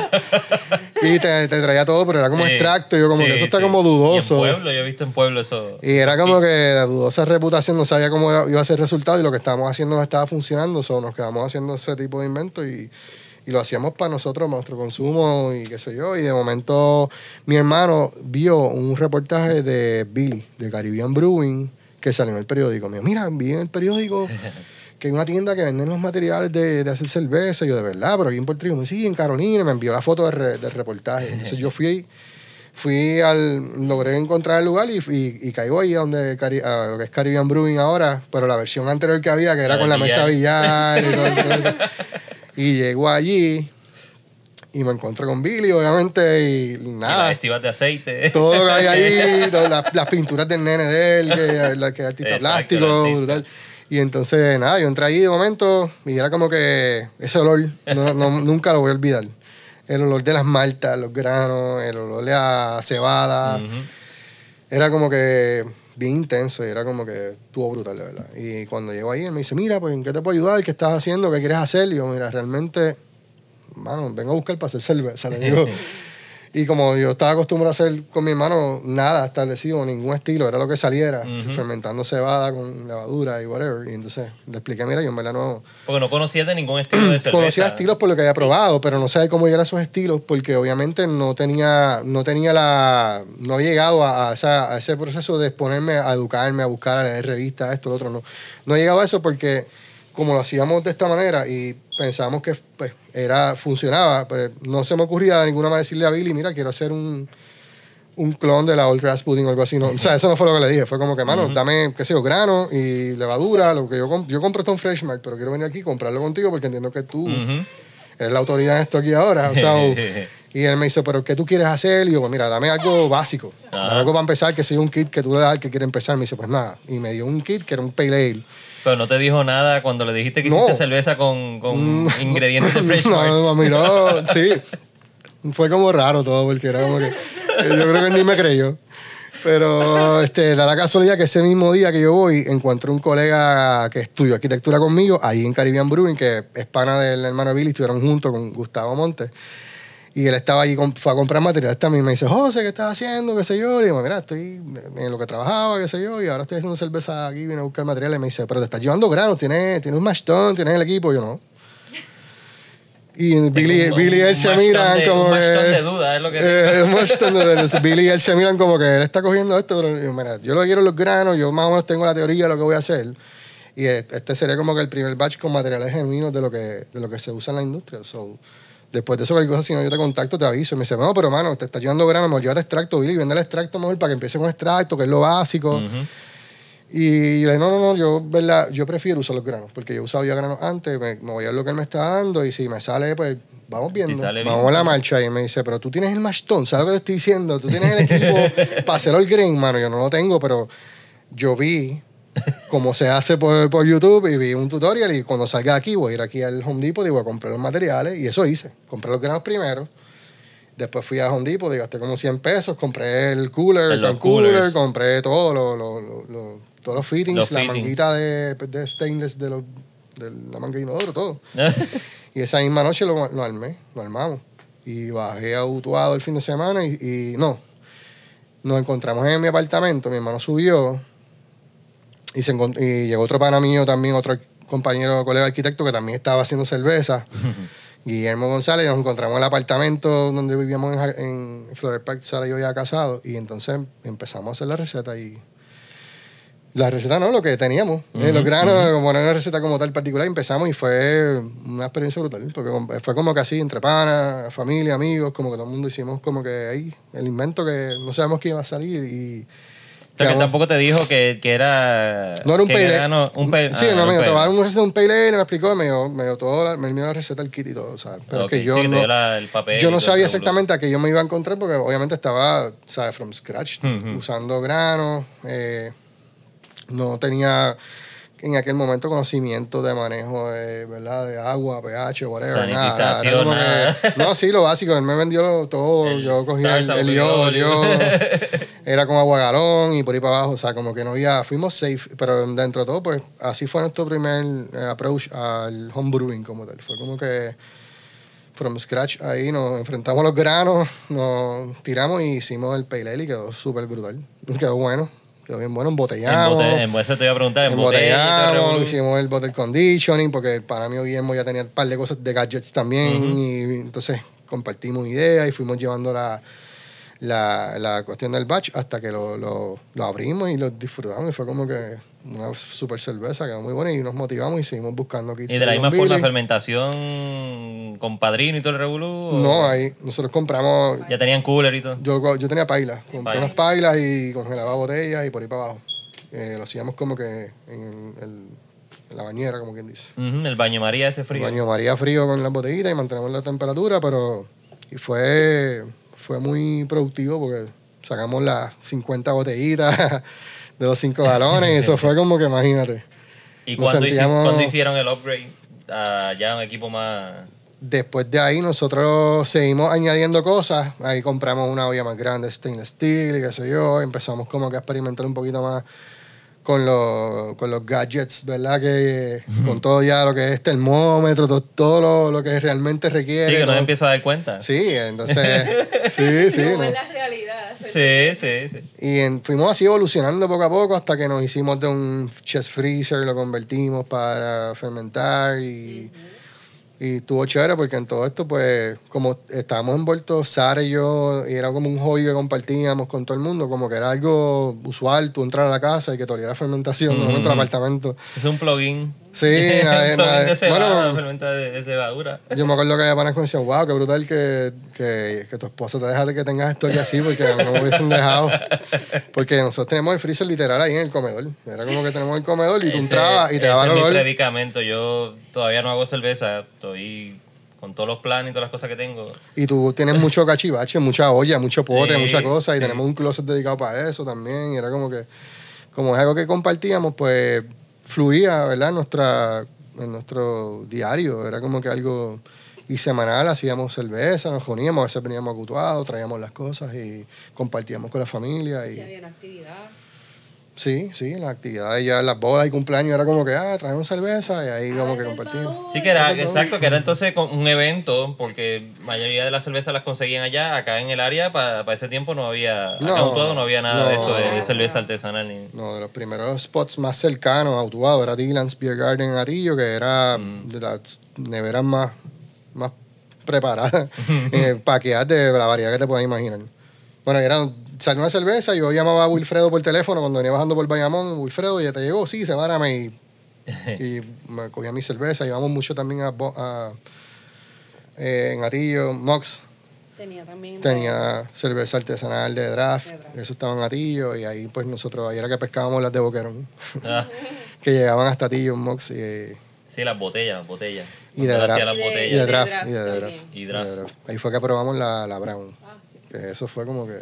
[LAUGHS] y te, te traía todo, pero era como Sí, extracto. Y yo, como sí, que eso está sí. como dudoso. Y en Pueblo, yo he visto en Pueblo eso. Y era como que de dudosa reputación, no sabía cómo era- iba a ser el resultado y lo que estábamos haciendo no estaba funcionando. So, nos quedamos haciendo ese tipo de inventos y, y lo hacíamos para nosotros, para nuestro consumo y qué sé yo. Y de momento mi hermano vio un reportaje de Billy, de Caribbean Brewing, que salió en el periódico. Me dijo, mira, vi en el periódico que hay una tienda que venden los materiales de, de hacer cerveza. Y yo, de verdad, pero aquí en Puerto Rico. Me dice, sí, en Carolina. Me envió la foto del, re- del reportaje. Entonces yo fui fui al logré encontrar el lugar y, y, y caigo ahí a donde Cari- que es Caribbean Brewing ahora pero la versión anterior que había que era La con la mesa billar y todo, todo [LAUGHS] eso y llego allí Y me encontré con Billy, obviamente, y Y las nada. estivas de aceite. Todo lo que hay ahí, [LAUGHS] todas las, las pinturas del nene de él, que, la, que es artista Exacto, plástico, artista. brutal. Y entonces, nada, yo entré ahí de momento y era como que ese olor, no, no- [LAUGHS] nunca lo voy a olvidar. El olor de las maltas, los granos, el olor a cebada. Ujú. Era como que bien intenso y era como que estuvo brutal, de verdad. Y cuando llego ahí, él me dice, mira, pues, ¿en qué te puedo ayudar? ¿Qué estás haciendo? ¿Qué quieres hacer? Y yo, mira, realmente, mano, vengo a buscar para hacer cerveza, le. [LAUGHS] y como yo estaba acostumbrado a hacer con mi hermano nada establecido, ningún estilo, era lo que saliera, Ujú. fermentando cebada con levadura y whatever. Y entonces le expliqué, mira, yo en verdad no... Porque no conocías de ningún estilo de [CLEARS THROAT] cerveza. Conocía estilos por lo que había probado, pero no sabía cómo llegar a esos estilos porque obviamente no tenía, no tenía la, no había llegado a, a esa- a ese proceso de exponerme a educarme, a buscar, a leer revistas, esto, lo otro. No, no he llegado a eso porque como lo hacíamos de esta manera y pensábamos que pues, era, funcionaba, pero no se me ocurría de ninguna manera decirle a Billy, mira, quiero hacer un, un clon de la Old Grass Pudding o algo así. No, o sea, eso no fue lo que le dije. Fue como que, mano, dame, qué sé yo, grano y levadura, lo que yo, comp- yo compro esto en Freshmark, pero quiero venir aquí y comprarlo contigo porque entiendo que tú Ujú. eres la autoridad en esto aquí ahora. O sea, [LAUGHS] y él me dice, ¿pero qué tú quieres hacer? Y yo, pues mira, dame algo básico. Dame algo para empezar, que sea un kit que tú le das al que quiere empezar. Me dice, pues nada. Y me dio un kit que era un pale ale. Pero no te dijo nada cuando le dijiste que No. hiciste cerveza con, con ingredientes de Fresh [LAUGHS] no, Mart. no, mami, no, [LAUGHS] sí. Fue como raro todo, porque era como que. eh, Yo creo que ni me creyó. Pero este, da la casualidad que ese mismo día que yo voy, encontré un colega que estudió arquitectura conmigo, ahí en Caribbean Brewing, que es pana del hermano Billy, estuvieron juntos con Gustavo Montes. Y él estaba allí, fue a comprar material también. Me dice, José, ¿qué estás haciendo? ¿Qué sé yo? Le digo, mira, estoy en lo que trabajaba, qué sé yo, y ahora estoy haciendo cerveza aquí, vine a buscar material. Y me dice, pero te estás llevando granos, tienes, tienes un mashtón, tienes el equipo. Yo no. Y Billy, un- Billy y él se miran de- como un que... de duda, es lo que [LAUGHS] Eh, de. Billy y él se miran como que él está cogiendo esto. Pero yo, mira, yo lo que quiero los granos, yo más o menos tengo la teoría de lo que voy a hacer. Y este sería como que el primer batch con materiales genuinos de lo que, de lo que se usa en la industria. So, después de eso, cualquier cosa, si no yo te contacto, te aviso. Y me dice, no, pero mano, te está llevando grano, me llévate extracto, Billy, vende el extracto mejor para que empiece con extracto, que es lo básico. Ujú. Y yo le dije, no, no, no, yo, ¿verdad? yo prefiero usar los granos, porque yo he usado ya granos antes, me, me voy a ver lo que él me está dando y si me sale, pues vamos viendo, vamos bien. a la marcha. Y me dice, pero tú tienes el mashtón, ¿sabes lo que te estoy diciendo? Tú tienes el equipo [LAUGHS] para hacer el grain, mano. Yo no lo tengo, pero yo vi cómo se hace por, por YouTube y vi un tutorial y cuando salga aquí voy a ir aquí al Home Depot y voy a comprar los materiales y eso hice. Compré los granos primero. Después fui a Home Depot y gasté como 100 pesos. Compré el cooler, el cooler, compré todo, lo- lo- lo- lo- todos los fittings, Los la fittings. manguita de, de stainless de, los, de la manga de inodoro, todo. [LAUGHS] Y esa misma noche lo, lo armé, lo armamos. Y bajé a Utuado el fin de semana y, y no. Nos encontramos en mi apartamento, mi hermano subió y, se y llegó otro pana mío también, otro compañero, colega arquitecto que también estaba haciendo cerveza. [LAUGHS] Guillermo González, nos encontramos en el apartamento donde vivíamos en, en Florer Park, Sara y yo ya casados, y entonces empezamos a hacer la receta y la receta no, lo que teníamos, eh, los granos, como poner una receta como tal particular, empezamos y fue una experiencia brutal, porque fue como que así, entre panas, familia, amigos, como que todo el mundo hicimos como que ahí, el invento que no sabemos quién iba a salir y... Que tampoco te dijo que, que era. no era un pale era- no, un pale- Sí, ah, no, me dijo, te va a dar una receta de un pale ale, me explicó, me dio, me dio todo, la- me dio la receta, el kit y todo, ¿sabes? Pero que yo sí, no... dio la- el papel Yo no sabía exactamente a qué yo me iba a encontrar porque obviamente estaba, ¿sabes? From scratch, usando granos. eh, no tenía en aquel momento conocimiento de manejo de, ¿verdad? de agua, pH, whatever. nada, Era Sanitización, como que- nada. [LAUGHS] no, sí, lo básico. Él me vendió todo. El yo cogía el, el el yodo. [LAUGHS] Era con agua galón y por ahí para abajo. O sea, como que no había... Fuimos safe. Pero dentro de todo, pues así fue nuestro primer eh, approach al homebrewing como tal. Fue como que from scratch ahí nos enfrentamos a los granos, nos tiramos y hicimos el pale ale y quedó súper brutal. Quedó bueno, quedó bien bueno, En embotellamos. bote, en bote te iba a preguntar, en embotellamos, hicimos el bottle conditioning porque para mí Guillermo ya tenía un par de cosas de gadgets también y entonces compartimos ideas y fuimos llevando la, la, la cuestión del batch hasta que lo, lo, lo abrimos y lo disfrutamos y fue como que una super cerveza, quedó muy buena y nos motivamos y seguimos buscando kits Y de la misma forma, Billy. fermentación con padrino y todo el revolú. No, ahí nosotros compramos Ya tenían cooler y todo. Yo, yo tenía pailas, compré unas pailas y congelaba botellas y por ahí para abajo. Eh, lo hacíamos como que en, el- en la bañera, como quien dice. Ujú, el baño María ese frío. Baño María frío con las botellitas y mantenemos la temperatura, pero Y fue, fue muy productivo porque sacamos las 50 botellitas [LAUGHS] de los 5 galones y eso fue como que imagínate. ¿Y Nos cuándo, hici- sentíamos- cuándo hicieron el upgrade a ya un equipo más... Después de ahí nosotros seguimos añadiendo cosas. Ahí compramos una olla más grande, stainless steel y qué sé yo. Empezamos como que a experimentar un poquito más con los, con los gadgets, ¿verdad? Que con todo ya lo que es termómetro, to- todo, lo, lo que realmente requiere. Sí, que no todo. empieza a dar cuenta. Sí, entonces, sí, sí. [LAUGHS] Como ¿no? es la realidad. Sí, sí. sí. Y en- fuimos así evolucionando poco a poco hasta que nos hicimos de un chest freezer, lo convertimos para fermentar y, y estuvo chévere porque en todo esto, pues, como estábamos envueltos, Sara y yo, y era como un hobby que compartíamos con todo el mundo, como que era algo usual, tú entrar a la casa y que te oliera fermentación, al Ujú. apartamento. Es un plugin. Sí, [LAUGHS] nada, de cebada, bueno, de, cebadura. [LAUGHS] yo me acuerdo que había panas que me decían, wow, qué brutal que, que, que tu esposa te deja de que tengas esto así, porque no me hubiesen dejado. [LAUGHS] Porque nosotros tenemos el freezer literal ahí en el comedor. Era como que tenemos el comedor y tú entrabas y te ese daba el es mi olor. predicamento. Yo todavía no hago cerveza. Estoy con todos los planes y todas las cosas que tengo. Y tú tienes mucho cachivache, mucha olla, mucho pote, Sí, mucha cosa. Y sí. tenemos un closet dedicado para eso también. Y era como que, como es algo que compartíamos, pues fluía, ¿verdad? En, nuestra, en nuestro diario. Era como que algo. Y semanal hacíamos cerveza, nos reuníamos, a veces veníamos acutuados, traíamos las cosas y compartíamos con la familia. Y, había actividad. Sí, sí, las actividades ya, las bodas y cumpleaños era como que, ah, traemos cerveza y ahí como que compartimos. Sí, que era, exacto, que era entonces con- un evento, porque la mayoría de las cervezas las conseguían allá, acá en el área, para ese tiempo no había, acá No, en Utuado no había nada de no. esto de, de cerveza artesanal. Ni, No, de los primeros spots más cercanos a Utuado era Dylan's Beer Garden en Atillo, que era Mm. de las neveras más, más preparadas, [LAUGHS] eh, paqueadas de la variedad que te puedas imaginar. Bueno, era, salió una cerveza y yo llamaba a Wilfredo por teléfono cuando venía bajando por Bayamón, Wilfredo, ya te llegó, sí, se y, [LAUGHS] y me cogía mi cerveza, llevamos mucho también a, a- eh, en Atillo, Mox, Tenía también. tenía cerveza artesanal de draft, De draft. eso estaba en Atillo y ahí pues nosotros, ahí era que pescábamos las de Boquerón, Ah, [LAUGHS] [LAUGHS] que llegaban hasta Atillo, Mox y, sí, las botellas, las botellas. Y de draft. las Y de- y de botellas. draft, y de draft, Y draft. y de draft. Ahí fue que probamos la, la Brown, Ah, sí. que eso fue como que...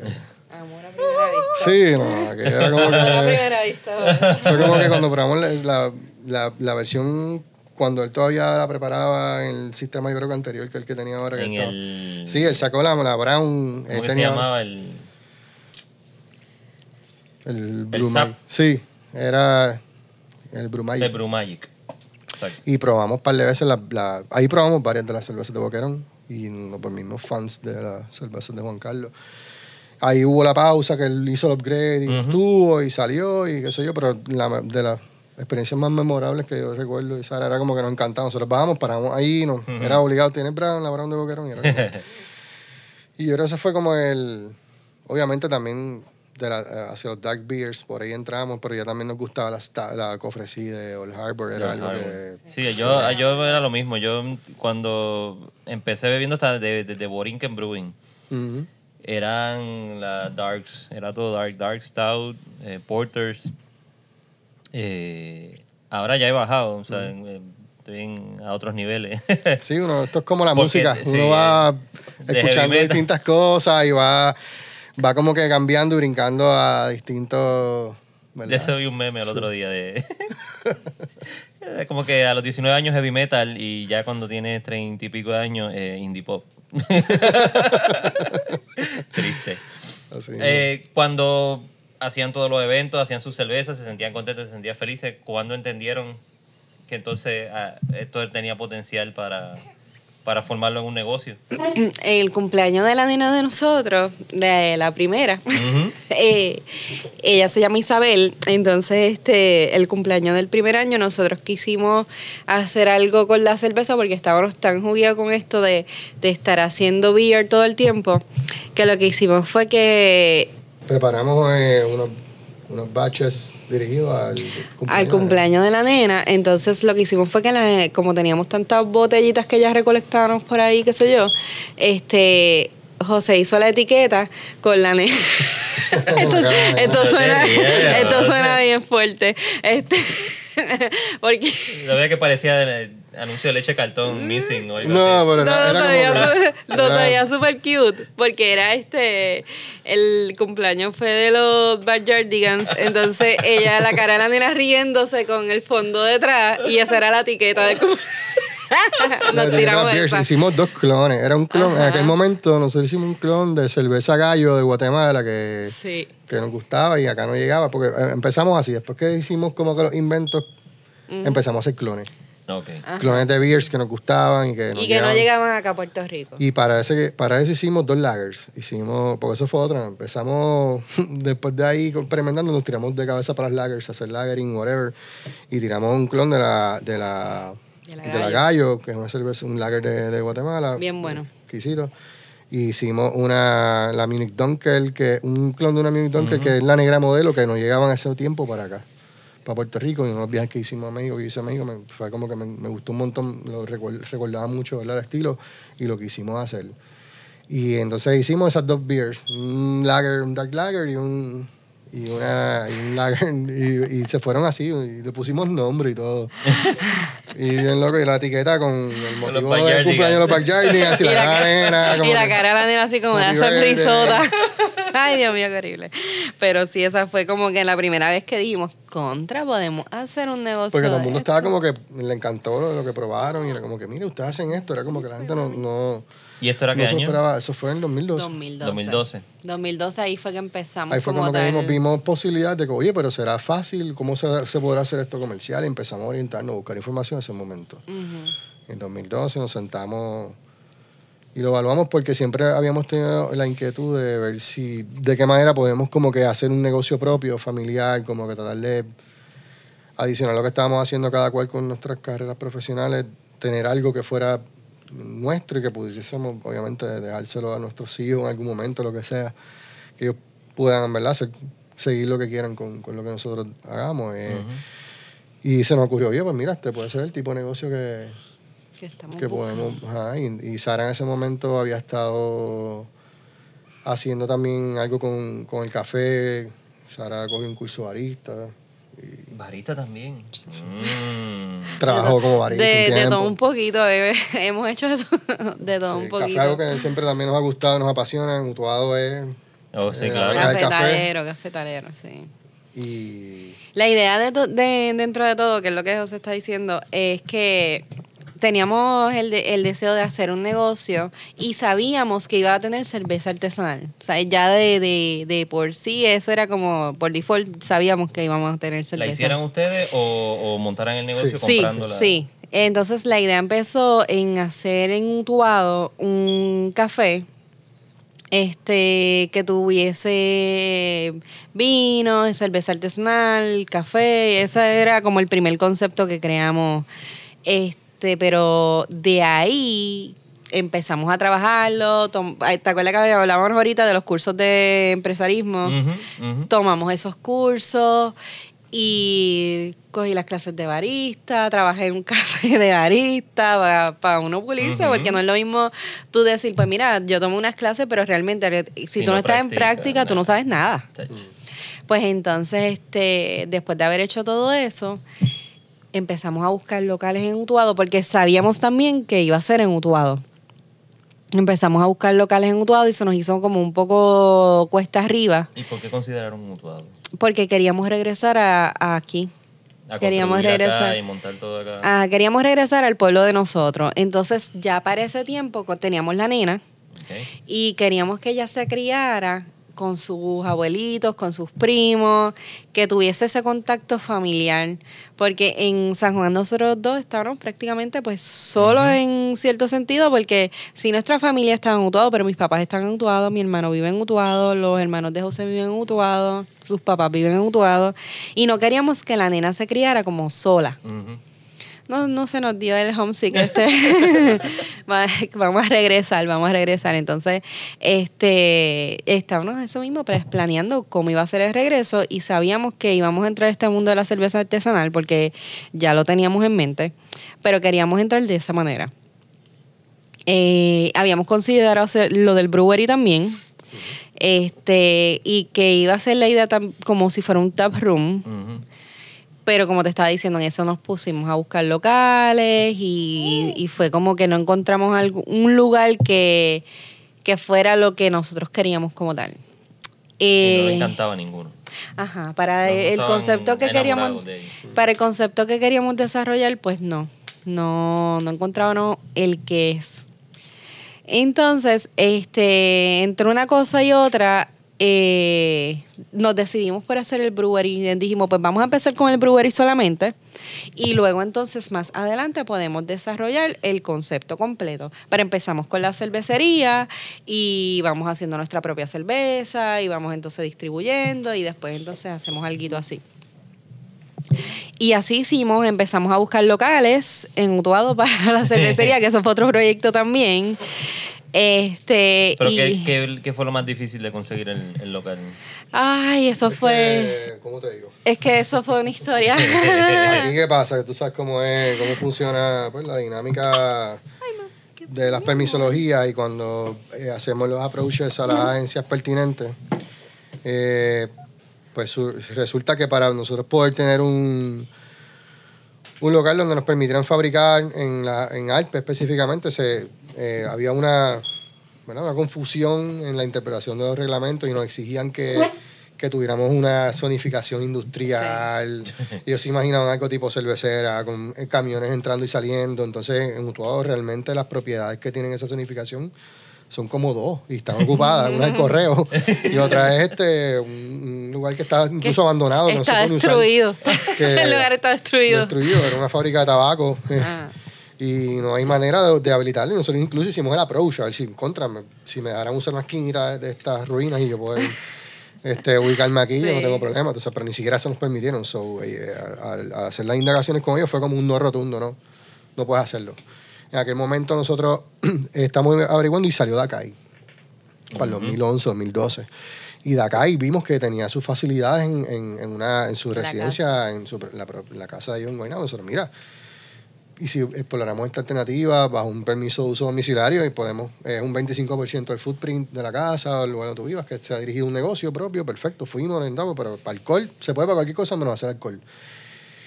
Amor a primera vista. Sí, no, que era como Amor a que... primera vista. Fue como que cuando probamos la, la, la, la versión, cuando él todavía la preparaba en el sistema yo creo que anterior que el que tenía ahora. Que En estaba- el... Sí, él sacó la, la Brown. ¿Cómo él que se tenía llamaba? El... El Blue. Magic. Sí, era el Blue Magic. El Brew Magic. Exacto. Y probamos un par de veces, la, la- ahí probamos varias de las cervezas de Boquerón y los por mismos fans de las cervezas de Juan Carlos. Ahí hubo la pausa que él hizo el upgrade y Ujú. estuvo y salió y qué sé yo, pero la, de las experiencias más memorables que yo recuerdo y Sara era como que nos encantaba. Nosotros bajamos, paramos ahí, nos, Ujú. era obligado, tienes Brown, la Brown de Boquerón. Y, era como- [LAUGHS] y yo creo que ese fue como el, obviamente también de la, eh, hacia los dark beers, por ahí entramos, pero ya también nos gustaba la, la de Old Harbor, era algo que... Sí, yo, yo era lo mismo. Yo cuando empecé bebiendo hasta de, de, de Borinquen Brewing, Ujú. Eran las darks, era todo dark, dark stout, eh, porters. Eh, ahora ya he bajado, o sea, en- en- estoy en- a otros niveles. [LAUGHS] Sí, uno, esto es como la Porque, música. sí, Uno va de escuchando distintas cosas y va, va como que cambiando y brincando a distintos. De ¿verdad? eso vi un meme el otro día de... de [LAUGHS] [LAUGHS] como que a los 19 años heavy metal y ya cuando tienes 30 y pico de años eh, indie pop. [LAUGHS] Triste. Así, Eh, cuando hacían todos los eventos, hacían sus cervezas, se sentían contentos, se sentían felices, cuando entendieron que entonces ah, esto tenía potencial para, para formarlo en un negocio. El cumpleaños de la nena de nosotros, de la primera, [LAUGHS] eh, ella se llama Isabel, entonces este, el cumpleaños del primer año nosotros quisimos hacer algo con la cerveza porque estábamos tan jugueados con esto de, de estar haciendo beer todo el tiempo, que lo que hicimos fue que Preparamos eh, unos, unos batches dirigidos al cumpleaños. al cumpleaños de la nena, entonces lo que hicimos fue que la- como teníamos tantas botellitas que ya recolectábamos por ahí, qué sé yo, este José hizo la etiqueta con la nena. [LAUGHS] esto, esto suena, esto suena bien fuerte. Este, [LAUGHS] Porque Lo que parecía el anuncio de leche cartón missing o algo No, así. pero no, era, lo era lo sabía súper cute porque era este el cumpleaños fue de los Backyardigans entonces ella la cara de la nena riéndose con el fondo detrás y esa era la etiqueta del cum- [LAUGHS] la nos etiqueta tiramos Beers, hicimos dos clones. Era un clon, en aquel momento nosotros hicimos un clon de cerveza gallo de Guatemala que, sí que nos gustaba y acá no llegaba, porque eh, empezamos así. Después que hicimos como que los inventos, empezamos a hacer clones. Clones de beers que nos gustaban y que nos y que no llegaban. acá a Puerto Rico Y para, ese, para eso hicimos dos lagers. Hicimos, porque eso fue otra. Empezamos, [LAUGHS] después de ahí, experimentando, nos tiramos de cabeza para las lagers, hacer lagering, whatever. Y tiramos un clon de la, de la, De la de Gallo. Gallo, que es una cerveza, un lager de, de Guatemala. Bien bueno. Exquisito. Y hicimos una, la Munich Dunkel, que, un clon de una Munich Dunkel, que es la negra modelo, que nos llegaban hace tiempo para acá, para Puerto Rico. Y unos viajes que hicimos a México, que hice a México, me, fue como que me, gustó un montón, lo recordaba mucho ¿verdad? el estilo y lo que hicimos hacer. Y entonces hicimos esas dos beers, un lager, un dark lager y un y una y un lager [LAUGHS] y, y se fueron así y le pusimos nombre y todo. [LAUGHS] y bien loco y la etiqueta con el motivo del cumpleaños de los backyardigans así Y la, la cara nena, y la cara de la nena así como una sonrisota. [LAUGHS] Ay, Dios mío, qué horrible. Pero sí, esa fue como que la primera vez que dijimos, contra, podemos hacer un negocio. Porque todo el de mundo esto". estaba como que le encantó lo, lo que probaron y era como que, mire, ustedes hacen esto. Era como que la gente no, no, ¿Y esto era no qué se año? esperaba. Eso fue en 2012. 2012. 2012. 2012 ahí fue que empezamos. Ahí fue como, que tal. vimos, vimos posibilidades de que, oye, pero será fácil, ¿cómo se, se podrá hacer esto comercial? Y empezamos a orientarnos, a buscar información en ese momento. Ujú. En 2012 nos sentamos y lo evaluamos porque siempre habíamos tenido la inquietud de ver si, de qué manera podemos como que hacer un negocio propio, familiar, como que tratar de adicionar lo que estábamos haciendo cada cual con nuestras carreras profesionales, tener algo que fuera nuestro y que pudiésemos, obviamente, dejárselo a nuestros hijos en algún momento, lo que sea, que ellos puedan, ¿verdad?, seguir lo que quieran con, con lo que nosotros hagamos. eh. Y se nos ocurrió, oye, pues mira, este puede ser el tipo de negocio que, Que podemos. ajá, y, y Sara en ese momento había estado haciendo también algo con, con el café. Sara cogió un curso barista. Barista también. Mm. Trabajó como barista. De, un de todo un poquito, bebé. [LAUGHS] Hemos hecho de todo, de todo Sí, un poquito. café es algo que siempre también nos ha gustado, nos apasiona. Mutuado es. Oh, sí, Eh, claro. café. Cafetalero, cafetalero, sí. Y. La idea de, de- dentro de todo, que es lo que José está diciendo, es que teníamos el, de- el deseo de hacer un negocio y sabíamos que iba a tener cerveza artesanal. O sea, ya de, de, de por sí, eso era como, por default, sabíamos que íbamos a tener cerveza. ¿La hicieran ustedes o, o montaran el negocio Sí. Sí, comprándola? sí. Entonces la idea empezó en hacer en un tubado un café este que tuviese vino, cerveza artesanal, café, ese era como el primer concepto que creamos. Este, pero de ahí empezamos a trabajarlo. ay, ¿Te acuerdas que hablábamos ahorita de los cursos de empresarismo? Tomamos esos cursos y cogí las clases de barista, trabajé en un [LAUGHS] café de barista para uno pulirse, porque no es lo mismo tú decir, pues mira, yo tomo unas clases, pero realmente si tú no, estás en práctica, tú no sabes nada. Pues entonces, este, después de haber hecho todo eso, empezamos a buscar locales en Utuado, porque sabíamos también que iba a ser en Utuado. Empezamos a buscar locales en Utuado y se nos hizo como un poco cuesta arriba, ¿Y por qué consideraron mutuado? porque queríamos regresar a, a aquí. A Queríamos regresar. y montar todo acá. Ah, queríamos regresar al pueblo de nosotros. Entonces, ya para ese tiempo teníamos la nena y queríamos que ella se criara con sus abuelitos, con sus primos, que tuviese ese contacto familiar, porque en San Juan nosotros dos estábamos prácticamente pues solos en cierto sentido, porque si nuestra familia estaba en Utuado, pero mis papás están en Utuado, mi hermano vive en Utuado, los hermanos de José viven en Utuado, sus papás viven en Utuado, y no queríamos que la nena se criara como sola. No, no se nos dio el homesick este. [LAUGHS] Va- vamos a regresar, vamos a regresar. Entonces, este, estábamos eso mismo, pues, planeando cómo iba a ser el regreso y sabíamos que íbamos a entrar a este mundo de la cerveza artesanal porque ya lo teníamos en mente, pero queríamos entrar de esa manera. Eh, habíamos considerado hacer lo del brewery también. Este, y que iba a ser la idea como si fuera un tap room. Pero como te estaba diciendo, en eso nos pusimos a buscar locales y, y fue como que no encontramos algún, un lugar que, que fuera lo que nosotros queríamos como tal. Y no le Eh, encantaba ninguno. Ajá, para el concepto que queríamos, ellos. para el concepto que queríamos desarrollar, pues no, no, no encontrábamos el que es. Entonces, este, entre una cosa y otra, eh, nos decidimos por hacer el brewery. Dijimos, pues vamos a empezar con el brewery solamente y luego entonces más adelante podemos desarrollar el concepto completo. Pero empezamos con la cervecería y vamos haciendo nuestra propia cerveza y vamos entonces distribuyendo y después entonces hacemos algo así. Y así hicimos, empezamos a buscar locales en Utuado para la cervecería, que eso fue otro proyecto también. Este, Pero y, ¿qué, qué, qué fue lo más difícil de conseguir el, el local? Ay, eso Es fue... que, ¿Cómo te digo? Es que eso fue una historia. [LAUGHS] Aquí qué pasa, que tú sabes cómo es, cómo funciona pues, la dinámica de las permisologías y cuando eh, hacemos los approaches a las agencias pertinentes, eh, pues su- resulta que para nosotros poder tener un, un local donde nos permitieran fabricar en, la, en Alpe específicamente, se, eh, había una, ¿verdad? una confusión en la interpretación de los reglamentos y nos exigían que, que tuviéramos una zonificación industrial. [LAUGHS] Ellos se imaginaban algo tipo cervecera, con eh, camiones entrando y saliendo. Entonces, en Utuado realmente las propiedades que tienen esa zonificación son como dos y están ocupadas. Una es el correo y [LAUGHS] otra es este, un, lugar que está incluso abandonado. no está usar. destruido. Que- [LAUGHS] el lugar está destruido. Destruido, era una fábrica de tabaco. Ah. Y no hay manera de, de habilitarlo. Nosotros incluso hicimos el approach, a ver si contra, me- si me darán usar una esquinita de, estas ruinas y yo poder [LAUGHS] este, ubicarme aquí, yo no tengo problema. Entonces, pero ni siquiera eso nos permitieron. So, eh, al, al hacer las indagaciones con ellos fue como un no rotundo, ¿no? No puedes hacerlo. En aquel momento nosotros [CLEARS THROAT] estamos averiguando y salió Dakai para el 2011, 2012. Y Dakai vimos que tenía sus facilidades en, en, en una, en su La residencia, en su, la, casa de ellos en Guaynabo. Nosotros, mira, y si exploramos esta alternativa bajo un permiso de uso domiciliario y podemos, es un 25% del footprint de la casa o el lugar donde tú vivas, que se ha dirigido un negocio propio, perfecto, fuimos, lo intentamos, pero para alcohol, se puede para cualquier cosa menos hacer alcohol.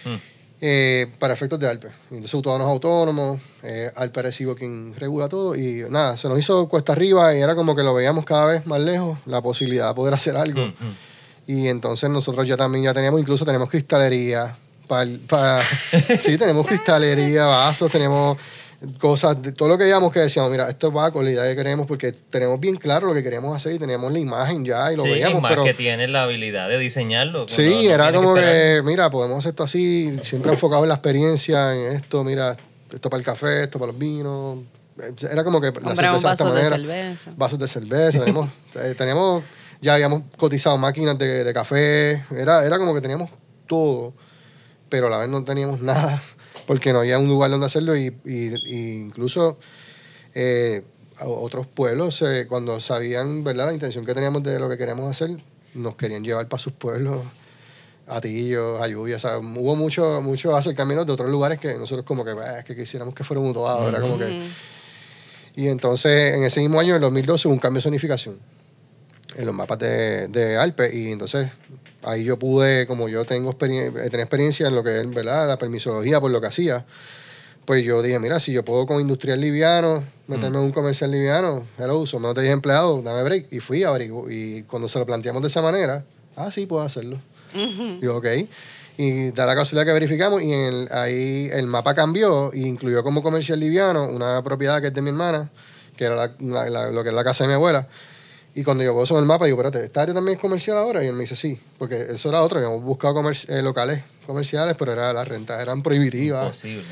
Hmm. Eh, para efectos de Alpe. Entonces, Utuado no es autónomo, eh, Alpe recibo quien regula todo y nada, se nos hizo cuesta arriba y era como que lo veíamos cada vez más lejos, la posibilidad de poder hacer algo. Mm, mm. Y entonces nosotros ya también ya teníamos, incluso tenemos cristalería. Para, sí, tenemos cristalería, vasos, tenemos cosas, de- todo lo que digamos que decíamos, mira, esto va con la idea que queremos porque tenemos bien claro lo que queríamos hacer y teníamos la imagen ya y lo sí, y veíamos. más Pero, que tienes la habilidad de diseñarlo. sí, no- no era como que, mira, podemos hacer esto así, siempre enfocado en la experiencia, en esto, mira, esto para el café, esto para los vinos. Era como que la cerveza de esta vasos de manera cerveza. vasos de cerveza, tenemos, [LAUGHS] eh, teníamos, ya habíamos cotizado máquinas de, de café, era, era como que teníamos todo, pero a la vez no teníamos [LAUGHS] nada, porque no había un lugar donde hacerlo y, y- y incluso eh, otros pueblos, eh, cuando sabían ¿verdad? la intención que teníamos de lo que queríamos hacer, nos querían llevar para sus pueblos a Tillo, a Lluvia, o sea, hubo mucho, mucho acercamiento de otros lugares que nosotros como que, "Ah, es que quisiéramos que fuera mutuado, era como que... Y entonces, en ese mismo año, en el 2012, hubo un cambio de zonificación en los mapas de, de Alpe. Y entonces, ahí yo pude, como yo tengo experien- eh, tenía experiencia en lo que es ¿verdad? la permisología por lo que hacía, pues yo dije, mira, si yo puedo con industrial liviano, meterme en un comercial liviano, hello, son menos de 10 empleados, dame break. Y fui, averiguo. Y cuando se lo planteamos de esa manera, ah, sí, puedo hacerlo. Digo, ok. Y da la casualidad que verificamos y el- ahí el mapa cambió y incluyó como comercial liviano una propiedad que es de mi hermana, que era la- la- la- lo que es la casa de mi abuela. Y cuando yo eso en el mapa, digo, espérate, ¿esta área también es comercial ahora? Y él me dice, sí, porque eso era otro, habíamos buscado comerci- eh, locales comerciales, pero era, las rentas eran prohibitivas. Imposible.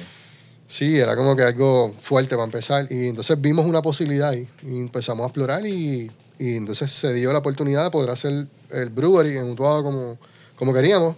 Sí, era como que algo fuerte para empezar. Y entonces vimos una posibilidad ahí y empezamos a explorar y, y entonces se dio la oportunidad de poder hacer el brewery en Utuado como, como queríamos.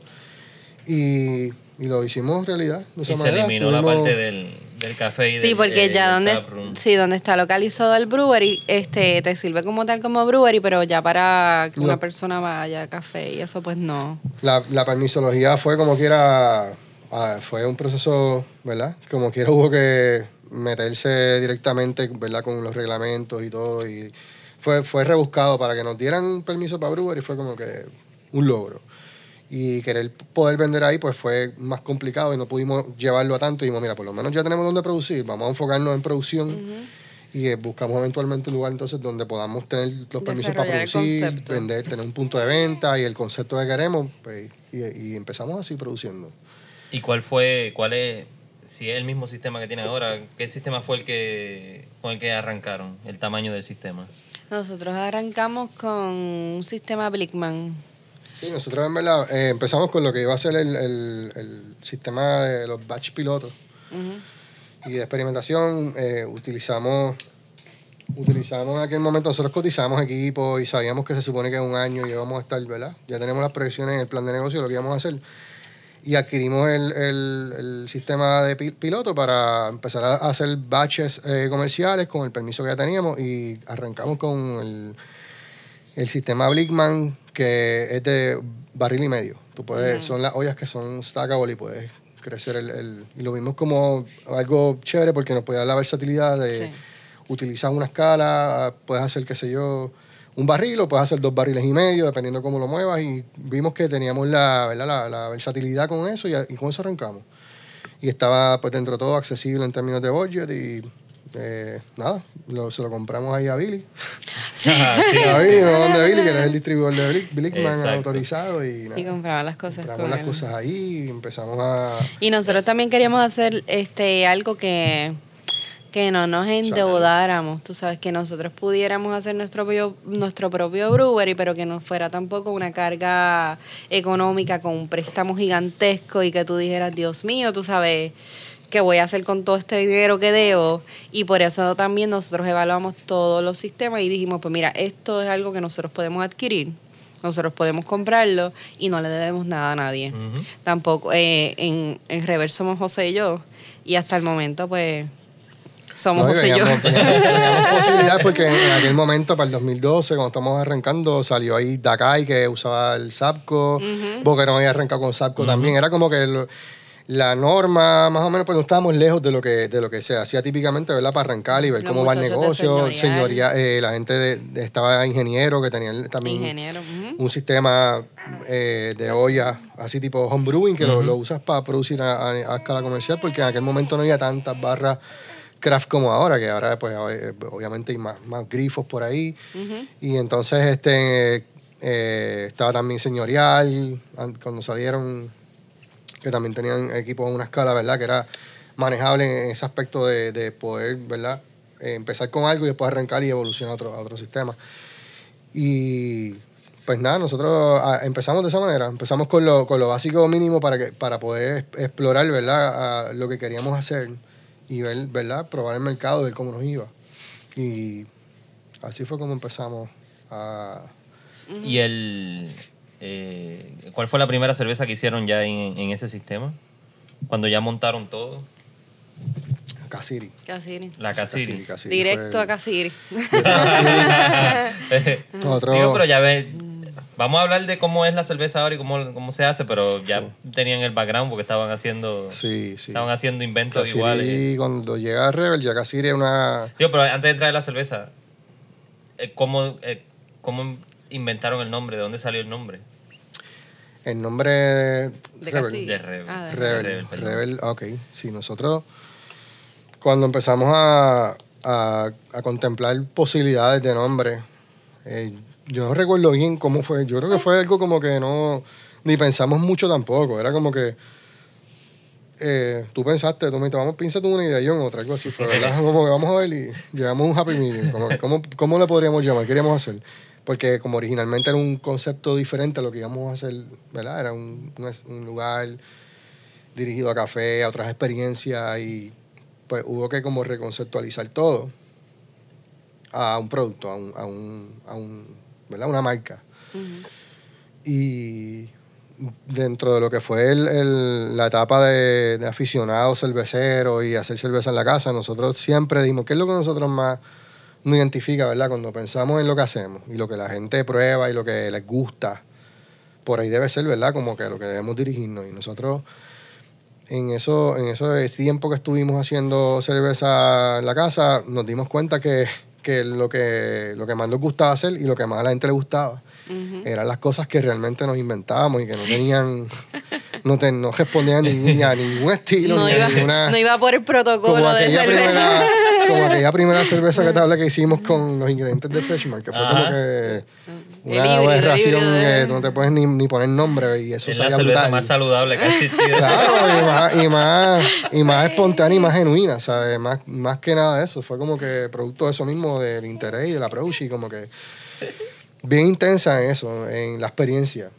Y, y lo hicimos realidad. De Y esa se eliminó la parte del, del café y Sí, del, porque eh, ya donde, sí, donde está localizado el brewery, este, te sirve como tal como brewery, pero ya para que una persona vaya a café y eso pues no. La, la permisología fue como quiera, ah, fue un proceso, ¿verdad? Como quiera hubo que meterse directamente, ¿verdad? Con los reglamentos y todo. Y fue, fue rebuscado para que nos dieran permiso para brewery, fue como que un logro. Y querer poder vender ahí pues fue más complicado y no pudimos llevarlo a tanto. Y dijimos, mira, por lo menos ya tenemos donde producir, vamos a enfocarnos en producción. Y eh, buscamos eventualmente un lugar entonces donde podamos tener los permisos para producir, vender, tener un punto de venta y el concepto que queremos. Pues, y, y empezamos así produciendo. ¿Y cuál fue, cuál es, si es el mismo sistema que tiene ahora, qué sistema fue el que, con el que arrancaron, el tamaño del sistema? Nosotros arrancamos con un sistema Blickman. Sí, nosotros en verdad eh, empezamos con lo que iba a ser el, el- el sistema de los batch pilotos y de experimentación. eh, utilizamos, utilizamos en aquel momento, nosotros cotizamos equipos y sabíamos que se supone que en un año íbamos a estar, ¿verdad? Ya tenemos las proyecciones en el plan de negocio lo que íbamos a hacer. Y adquirimos el, el- el sistema de pi- piloto para empezar a hacer batches eh, comerciales con el permiso que ya teníamos y arrancamos con el, el sistema Blickman, que es de barril y medio. Tú puedes, Son las ollas que son stackable y puedes crecer el, el- Y lo vimos como algo chévere porque nos puede dar la versatilidad de Sí. utilizar una escala, puedes hacer, qué sé yo, un barril o puedes hacer dos barriles y medio, dependiendo cómo lo muevas. Y vimos que teníamos la, la, la versatilidad con eso y, y con eso arrancamos. Y estaba, pues, dentro de todo accesible en términos de budget y... eh, nada, lo- se lo compramos ahí a Billy. [LAUGHS] Sí, A Billy, no, donde Billy, que es el distribuidor de Blick- Blickman autorizado y nada. Y compraba las cosas compramos con las él. cosas ahí y empezamos a... Y nosotros también queríamos hacer este algo que, que no nos endeudáramos, tú sabes, que nosotros pudiéramos hacer nuestro propio, nuestro propio brewery, pero que no fuera tampoco una carga económica con un préstamo gigantesco y que tú dijeras, Dios mío, tú sabes, ¿qué voy a hacer con todo este dinero que debo? Y por eso también nosotros evaluamos todos los sistemas y dijimos, pues mira, esto es algo que nosotros podemos adquirir. Nosotros podemos comprarlo y no le debemos nada a nadie Ujú. tampoco eh, en, en reverso somos José y yo y hasta el momento pues somos No, José y yo veíamos [LAUGHS] posibilidades porque en aquel momento, para el 2012, cuando estamos arrancando, salió ahí Dakai que usaba el Sapco, Boquerón había arrancado con Sapco también. Era como que lo- la norma, más o menos, pues no estábamos lejos de lo que de lo que se hacía típicamente, ¿verdad? Para arrancar y ver Los cómo va el negocio. Señoría, eh, la gente de, de- estaba ingeniero que tenían también ingeniero un sistema eh, de olla, así tipo homebrewing, que lo, lo usas para producir a, a- a escala comercial, porque en aquel momento no había tantas barras craft como ahora, que ahora pues eh, obviamente hay más, más grifos por ahí. Y entonces este eh, estaba también señorial, an- cuando salieron, que también tenían equipos a una escala, ¿verdad? Que era manejable en ese aspecto de, de poder, ¿verdad? Eh, empezar con algo y después arrancar y evolucionar a otro, a otro sistema. Y pues nada, nosotros ah, empezamos de esa manera. Empezamos con lo, con lo básico mínimo para, que, para poder explorar, ¿verdad? Lo que queríamos hacer y ver, ¿verdad? Probar el mercado, ver cómo nos iba. Y así fue como empezamos a... ¿Y el, eh, cuál fue la primera cerveza que hicieron ya en, en ese sistema? Cuando ya montaron todo. Casiri. Casiri. La Casiri. Directo fue- a Casiri Nosotros- [LAUGHS] Digo, pero ya ves, vamos a hablar de cómo es la cerveza ahora y cómo, cómo se hace, pero ya tenían el background porque estaban haciendo, Sí, sí. estaban haciendo inventos iguales. cuando llega a Rebel, ya Casiri es una... Digo, pero antes de traer la cerveza, eh, ¿cómo, eh, ¿cómo inventaron el nombre? ¿De dónde salió el nombre? El nombre... de Rebel. De Rebel. Ah, de Rebel, Rebel, perdón. Rebel, ok. Sí, nosotros cuando empezamos a, a, a contemplar posibilidades de nombre, eh, yo no recuerdo bien cómo fue. Yo creo que fue algo como que no, ni pensamos mucho tampoco. Era como que eh, tú pensaste, tú me dijiste, vamos, piensa tú una idea, yo en otra, algo así fue, ¿verdad? [LAUGHS] Como que vamos a ver y llegamos a un happy medium. Como que, ¿cómo, ¿Cómo le podríamos llamar? ¿Qué queríamos hacer? Porque como originalmente era un concepto diferente a lo que íbamos a hacer, ¿verdad? Era un, un- un lugar dirigido a café, a otras experiencias y pues hubo que como reconceptualizar todo a un producto, a un, a un, a un ¿verdad? Una marca. Y dentro de lo que fue el- el- la etapa de, de aficionado cervecero y hacer cerveza en la casa, nosotros siempre dimos, ¿qué es lo que nosotros más nos identifica, verdad? Cuando pensamos en lo que hacemos y lo que la gente prueba y lo que les gusta, por ahí debe ser, ¿verdad? Como que lo que debemos dirigirnos. Y nosotros, en eso, en eso tiempo que estuvimos haciendo cerveza en la casa, nos dimos cuenta que, que lo que lo que más nos gustaba hacer y lo que más a la gente le gustaba eran las cosas que realmente nos inventábamos y que no tenían, no, te- no respondían ni, ni a ningún estilo, No ni iba, a ninguna... no iba por el protocolo de cerveza. primera, como [LAUGHS] aquella primera cerveza que te hablé que hicimos con los ingredientes de Freshman, que fue como Ajá. que El una híbrido, aberración que no te puedes ni, ni poner nombre y eso Es la cerveza brutal. más saludable que ha existido. Claro, y más, y más, y más espontánea y más genuina, ¿sabes? Más, más que nada de eso. Fue como que producto de eso mismo, del interés y del approach y como que bien intensa en eso, en la experiencia.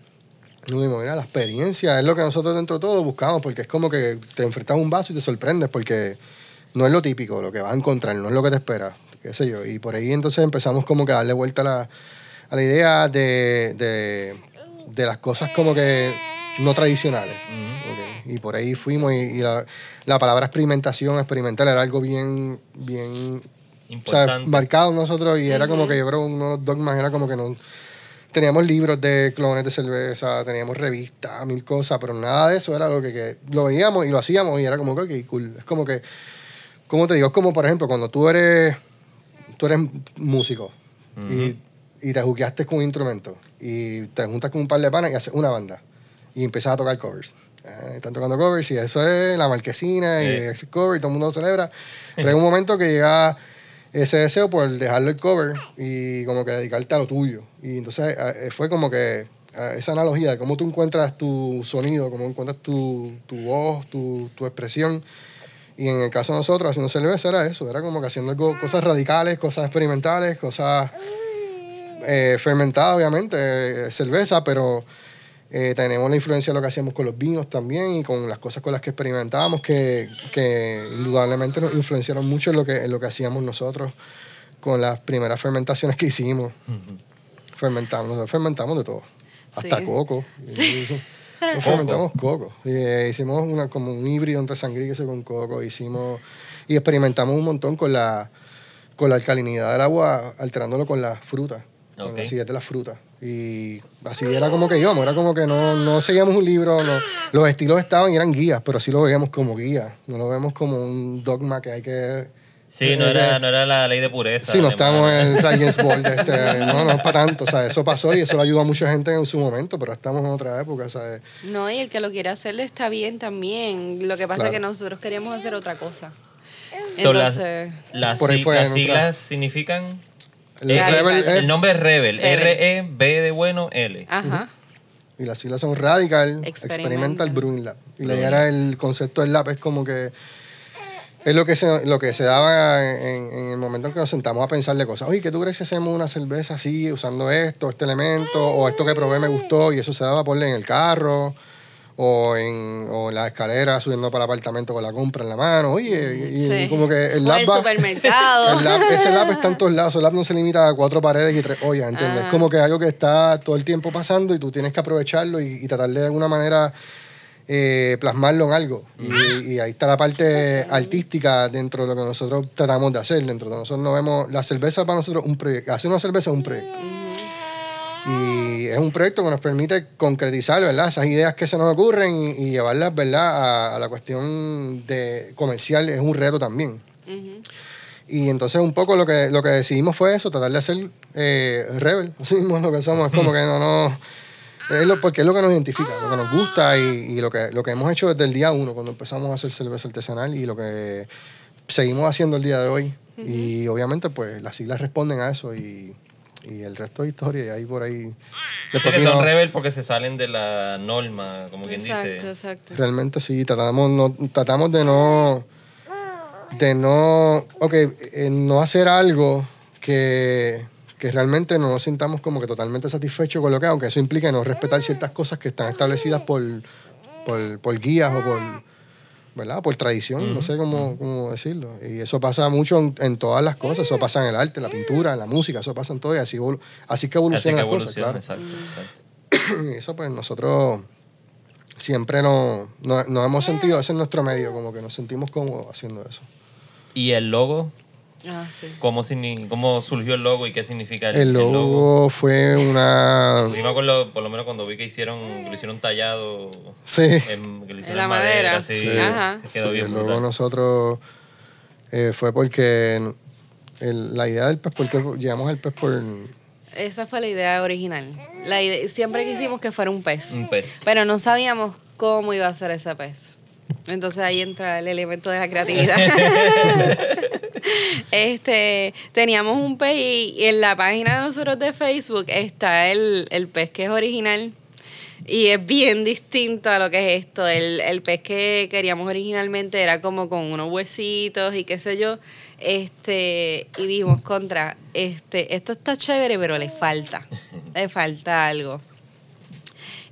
No digo, mira, la experiencia es lo que nosotros dentro de todo buscamos, porque es como que te enfrentas a un vaso y te sorprendes, porque no es lo típico, lo que vas a encontrar, no es lo que te esperas, qué sé yo. Y por ahí entonces empezamos como que a darle vuelta a la, a la idea de, de, de las cosas como que no tradicionales. Y por ahí fuimos y, y la, la palabra experimentación, experimental era algo bien, bien o sea, Importante. marcado nosotros y era como que yo creo uno de los dogmas era como que no teníamos libros de clones de cerveza, teníamos revistas, mil cosas, pero nada de eso era lo que, que lo veíamos y lo hacíamos y era como que, ok, cool. Es como que, como te digo, es como por ejemplo cuando tú eres, tú eres músico y, y te juqueaste con un instrumento y te juntas con un par de panas y haces una banda y empiezas a tocar covers. Eh, están tocando covers y eso es la marquesina y ese cover y todo el mundo lo celebra. Pero hay un momento que llega ese deseo por dejarlo el cover y como que dedicarte a lo tuyo. Y entonces eh, fue como que eh, esa analogía de cómo tú encuentras tu sonido, cómo encuentras tu, tu voz, tu, tu expresión. Y en el caso de nosotros, haciendo cerveza, era eso. Era como que haciendo cosas radicales, cosas experimentales, cosas eh, fermentadas, obviamente, eh, cerveza, pero eh, tenemos la influencia de lo que hacíamos con los vinos también y con las cosas con las que experimentábamos que, que indudablemente nos influenciaron mucho en lo, que, en lo que hacíamos nosotros con las primeras fermentaciones que hicimos. Fermentamos, nosotros fermentamos de todo, hasta Sí. coco. Y [LAUGHS] Nosotros fermentamos coco. Y, eh, hicimos una, como un híbrido entre sangría y queso con coco. Hicimos, y experimentamos un montón con la, con la alcalinidad del agua, alterándolo con las frutas, con Ok. la acidez de las frutas. Y así era como que íbamos, era como que no, no seguíamos un libro, no, los estilos estaban y eran guías, pero sí lo veíamos como guías, no lo vemos como un dogma que hay que... Sí, no era, no era la ley de pureza. Sí, no estamos en Science Board, este, no, no es para tanto, o sea, eso pasó y eso le ayudó a mucha gente en su momento, pero estamos en otra época, ¿sabes? No, y el que lo quiere hacer está bien también. Lo que pasa Claro. es que nosotros queríamos hacer otra cosa. So, las- Entonces, las, Por ahí sig- fue las nuestra- siglas significan. El Eh, Rebel el, nombre es Rebel. Rebel. R-E-B de bueno, L. ajá. Y las siglas son Radical, Experimental. Experimental, Brewing Lab. Y la idea era el concepto del lab, es como que es lo que se, lo que se daba en, en el momento en que nos sentamos a pensar de cosas. Oye, ¿qué tú crees si hacemos una cerveza así, usando esto, este elemento, o esto que probé me gustó y eso se daba por en el carro? O en, o en la escalera subiendo para el apartamento con la compra en la mano. Oye, y, como que el O lab el va- supermercado. el lab- ese lab está en todos lados. El lab no se limita a cuatro paredes y tres ollas, ¿entiendes? Es como que algo que está todo el tiempo pasando y tú tienes que aprovecharlo y, y tratar de alguna manera eh, plasmarlo en algo. Y, y ahí está la parte artística dentro de lo que nosotros tratamos de hacer. Dentro de nosotros no vemos la cerveza para nosotros un proyecto. Hacer una cerveza es un proyecto. Y es un proyecto que nos permite concretizar, ¿verdad? Esas ideas que se nos ocurren y, y llevarlas, ¿verdad? A, a la cuestión de comercial es un reto también. Y entonces un poco lo que, lo que decidimos fue eso, tratar de hacer eh, rebel, así mismo lo que somos, es como [LAUGHS] que no nos... Es lo, porque es lo que nos identifica, lo que nos gusta y, y lo, que, lo que hemos hecho desde el día uno, cuando empezamos a hacer cerveza artesanal y lo que seguimos haciendo el día de hoy. Y obviamente pues las siglas responden a eso y, y el resto de historia y ahí por ahí... Después que son vino- Rebel porque se salen de la norma, como quien Exacto, dice. exacto. Realmente sí, tratamos, no, tratamos de no, de no, ok, eh, no hacer algo que, que realmente no nos sintamos como que totalmente satisfechos con lo que, aunque eso implique no respetar ciertas cosas que están establecidas por, por, por guías o por, ¿verdad? Por tradición, no sé cómo, cómo decirlo. Y eso pasa mucho en, en todas las cosas, eso pasa en el arte, en la pintura, en la música, eso pasa en todo y así, así que evolucionan las cosas, evoluciona, claro. exacto, exacto. [CLEARS THROAT] Y eso pues nosotros siempre nos, nos, nos hemos sentido, ese es nuestro medio, como que nos sentimos cómodos haciendo eso. ¿Y el logo? Ah, sí. ¿Cómo, ¿Cómo surgió el logo y qué significa el, El el logo fue una... Yo me acuerdo, por lo menos cuando vi que hicieron, lo hicieron tallado, Sí, en, que lo hicieron la en madera, madera. sí, Sí. Ajá. se quedó sí, bien el logo brutal. nosotros eh, fue porque el- la idea del pez, porque llevamos el pez por Esa fue la idea original. La ide- siempre quisimos que fuera un pez. Un pez. Pero no sabíamos cómo iba a ser ese pez. Entonces ahí entra el elemento de la creatividad. [LAUGHS] [LAUGHS] este, teníamos un pez y, en la página de nosotros de Facebook está el, el pez que es original. Y es bien distinto a lo que es esto. El, el pez que queríamos originalmente era como con unos huesitos y qué sé yo. Este, y dijimos contra, este, esto está chévere, pero le falta. Le falta algo.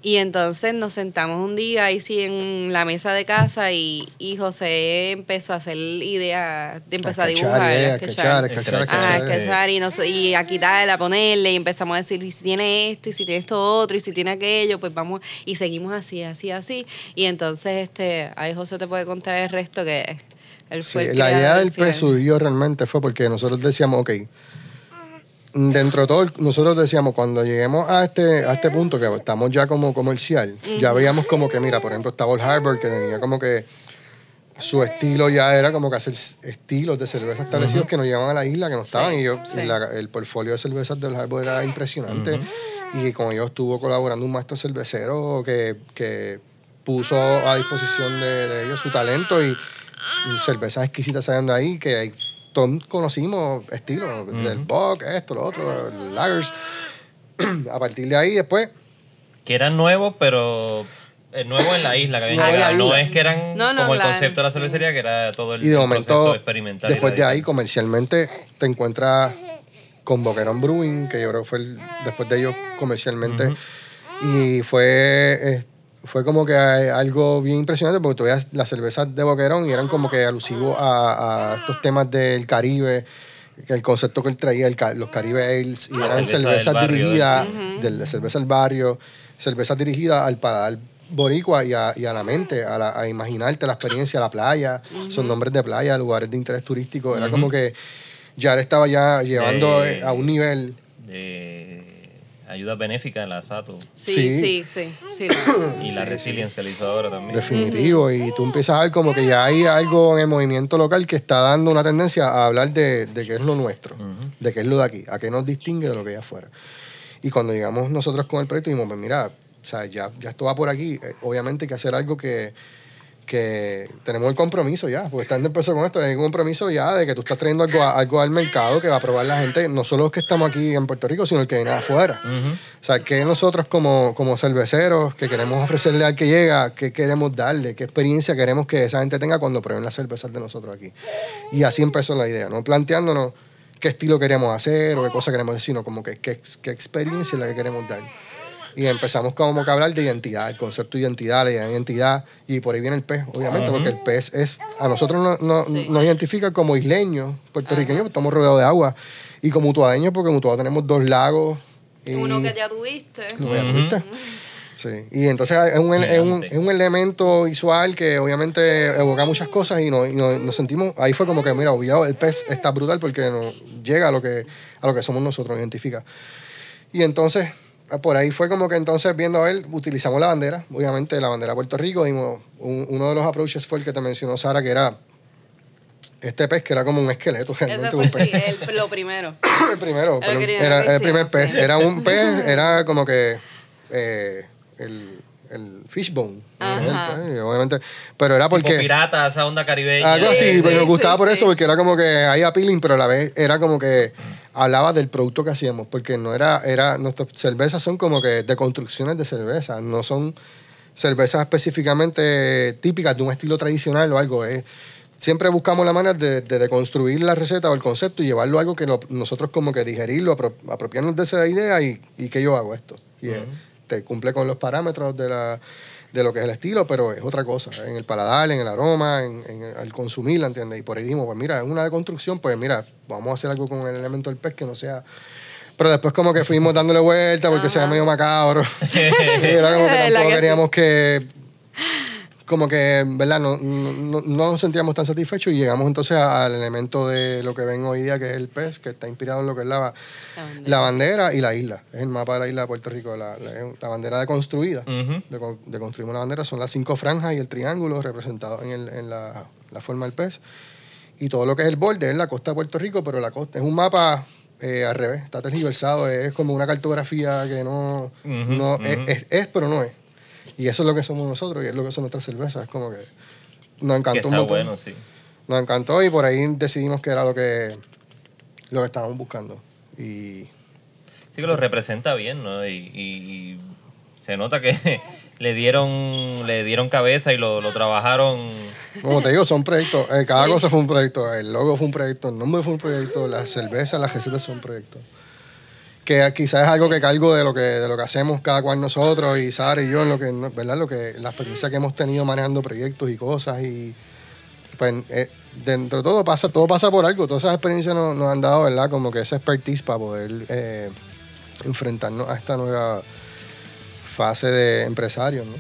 Y entonces nos sentamos un día ahí sí en la mesa de casa y, y José empezó a hacer idea, empezó a, dibujar, a sketchar, a sketchar, a y, nos- y a quitarle, a ponerle y empezamos a decir, y si tiene esto, y si tiene esto otro, y si tiene aquello, pues vamos, y seguimos así, así, así. Y entonces, este, ahí José te puede contar el resto que él Sí, fue el la idea del surgió realmente fue porque nosotros decíamos, ok, dentro de todo, nosotros decíamos, cuando lleguemos a este, a este punto, que estamos ya como comercial, ya veíamos como que, mira, por ejemplo, estaba el Harbor, que tenía como que su estilo ya era como que hacer estilos de cerveza establecidos que nos llevaban a la isla, que no estaban, y yo, sí. y la- el portfolio de cervezas del Harbor era impresionante, y con ellos estuvo colaborando un maestro cervecero que, que puso a disposición de, de ellos su talento y, y cervezas exquisitas saliendo ahí, que hay- todos conocimos estilos, del Bock, esto, lo otro, lagers. [CLEARS THROAT] a partir de ahí, después, Que eran nuevos, pero eh, nuevos en la isla que habían llegado. No es que eran No, no, como el concepto de la sí. cervecería, que era todo el, y de el momento, proceso experimental. y después de ahí, comercialmente, te encuentras con Boquerón Brewing, que yo creo que fue el- después de ellos comercialmente. Y fue, eh, fue como que eh, algo bien impresionante porque veías las cervezas de Boquerón y eran como que alusivos a, a estos temas del Caribe, que el concepto que él traía, el los Caribe Ales, y La eran cerveza cervezas barrio, dirigidas, de la cerveza del barrio, cervezas dirigidas al paladar boricua y a, y a la mente, a, la- a imaginarte la experiencia, la playa, son nombres de playa, lugares de interés turístico, era como que ya él estaba ya llevando eh, a un nivel de ayuda benéfica en la SATO Sí, Sí. sí, sí, sí. y la resilience que le hizo ahora también. definitivo y tú empiezas a ver como que ya hay algo en el movimiento local que está dando una tendencia a hablar de, de qué es lo nuestro, de qué es lo de aquí, a qué nos distingue de lo que hay afuera. Y cuando llegamos nosotros con el proyecto, dijimos, pues mira, o sea, ya, ya esto va por aquí, eh, obviamente hay que hacer algo que, que tenemos el compromiso ya, porque estando empezó con esto, hay un compromiso ya de que tú estás trayendo algo, a- algo al mercado que va a probar la gente, no solo los que estamos aquí en Puerto Rico, sino el que viene de afuera. O sea, que nosotros como, como cerveceros que queremos ofrecerle al que llega, qué queremos darle, qué experiencia queremos que esa gente tenga cuando prueben las cervezas de nosotros aquí. Y así empezó la idea, no planteándonos qué estilo queremos hacer o qué cosa queremos decir, sino como que qué, qué experiencia es la que queremos dar. Y empezamos como que a hablar de identidad, el concepto de identidad, la idea de identidad, y por ahí viene el pez, obviamente, porque el pez es, a nosotros no- no- Sí. nos identifica como isleños, puertorriqueños, porque estamos rodeados de agua, y como mutuadeños, porque en Mutuado tenemos dos lagos. y- Uno que ya tuviste. no, ya tuviste. Sí, y entonces es un, es, un, es un elemento visual que obviamente evoca muchas cosas y nos- nos sentimos, ahí fue como que, mira, obviado, el pez está brutal porque nos llega a lo que, a lo que somos nosotros, nos identifica. Y entonces, por ahí fue como que entonces viendo a ver, utilizamos la bandera, obviamente la bandera de Puerto Rico, dimos un- uno de los approaches fue el que te mencionó Sara, que era este pez que era como un esqueleto, [LAUGHS] Ese realmente fue un pez. el, el- lo primero. [LAUGHS] el primero, El pero era el primer pez. sí. Era un [LAUGHS] pez, era como que eh, el, el fishbone. el obviamente. Pero era Tipo porque. pirata, esa onda caribeña. Algo así, Sí, pero me sí, gustaba sí, por sí. eso, porque era como que hay appealing, pero a la vez era como que hablaba del producto que hacíamos, porque no era, era, nuestras cervezas son como que de construcciones de cerveza, no son cervezas específicamente típicas de un estilo tradicional o algo. Es, siempre buscamos la manera de, de, de construir la receta o el concepto y llevarlo a algo que lo- nosotros como que digerirlo, apro- apropiarnos de esa idea y, y que yo hago esto. Y eh, te cumple con los parámetros de, la, de lo que es el estilo, pero es otra cosa, en el paladar, en el aroma, en, en el- al consumirla, ¿entiendes? Y por ahí dijimos, pues mira, es una de construcción, pues mira, vamos a hacer algo con el elemento del pez que no sea... Pero después como que fuimos dándole vuelta porque se ve medio macabro. [LAUGHS] [LAUGHS] Era como que tampoco queríamos que como que, ¿verdad? No, no, no- no nos sentíamos tan satisfechos y llegamos entonces al elemento de lo que ven hoy día, que es el pez, que está inspirado en lo que es la, La bandera. la bandera y la isla. Es el mapa de la isla de Puerto Rico, la, la- la bandera deconstruida. Ujú. De, de construir una bandera son las cinco franjas y el triángulo representados en, el- en la, la forma del pez. Y todo lo que es el borde es la costa de Puerto Rico, pero la costa es un mapa eh, al revés, está tergiversado, es como una cartografía que no, no es- es, pero no es. Y eso es lo que somos nosotros y es lo que son nuestras cervezas. Es como que nos Que encantó un está montón. bueno, sí. Nos encantó y por ahí decidimos que era lo que, lo que estábamos buscando. Y Sí que lo representa bien, ¿no? Y, y- y se nota que [LAUGHS] le dieron le dieron cabeza y lo, lo trabajaron. como te digo, son proyectos. eh, cada cosa fue un proyecto. El logo fue un proyecto, el nombre fue un proyecto, las cervezas, las recetas son proyectos. Que quizás es algo que cargo de lo que, de lo que hacemos cada cual nosotros y Sara y yo, en lo que, ¿verdad? Lo que, la experiencia que hemos tenido manejando proyectos y cosas y pues eh, dentro de todo pasa, todo pasa por algo. Todas esas experiencias nos, nos han dado, ¿verdad? Como que esa expertise para poder eh, enfrentarnos a esta nueva fase de empresarios, ¿no?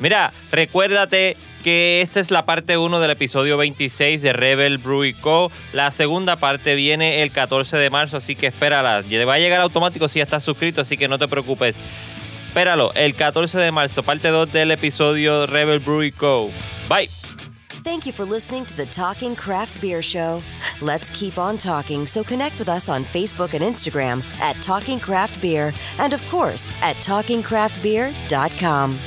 Mira, recuérdate que esta es la parte 1 del episodio 26 de Rebel Brew Co. La segunda parte viene el 14 de marzo, así que espérala. Va a llegar automático si ya estás suscrito, así que no te preocupes. Espéralo, el 14 de marzo, parte 2 del episodio Rebel Brew Co. Bye. Thank you for listening to the Talking Craft Beer Show. Let's keep on talking, so connect with us on Facebook and Instagram at Talking Craft Beer, and of course at TalkingCraftBeer.com.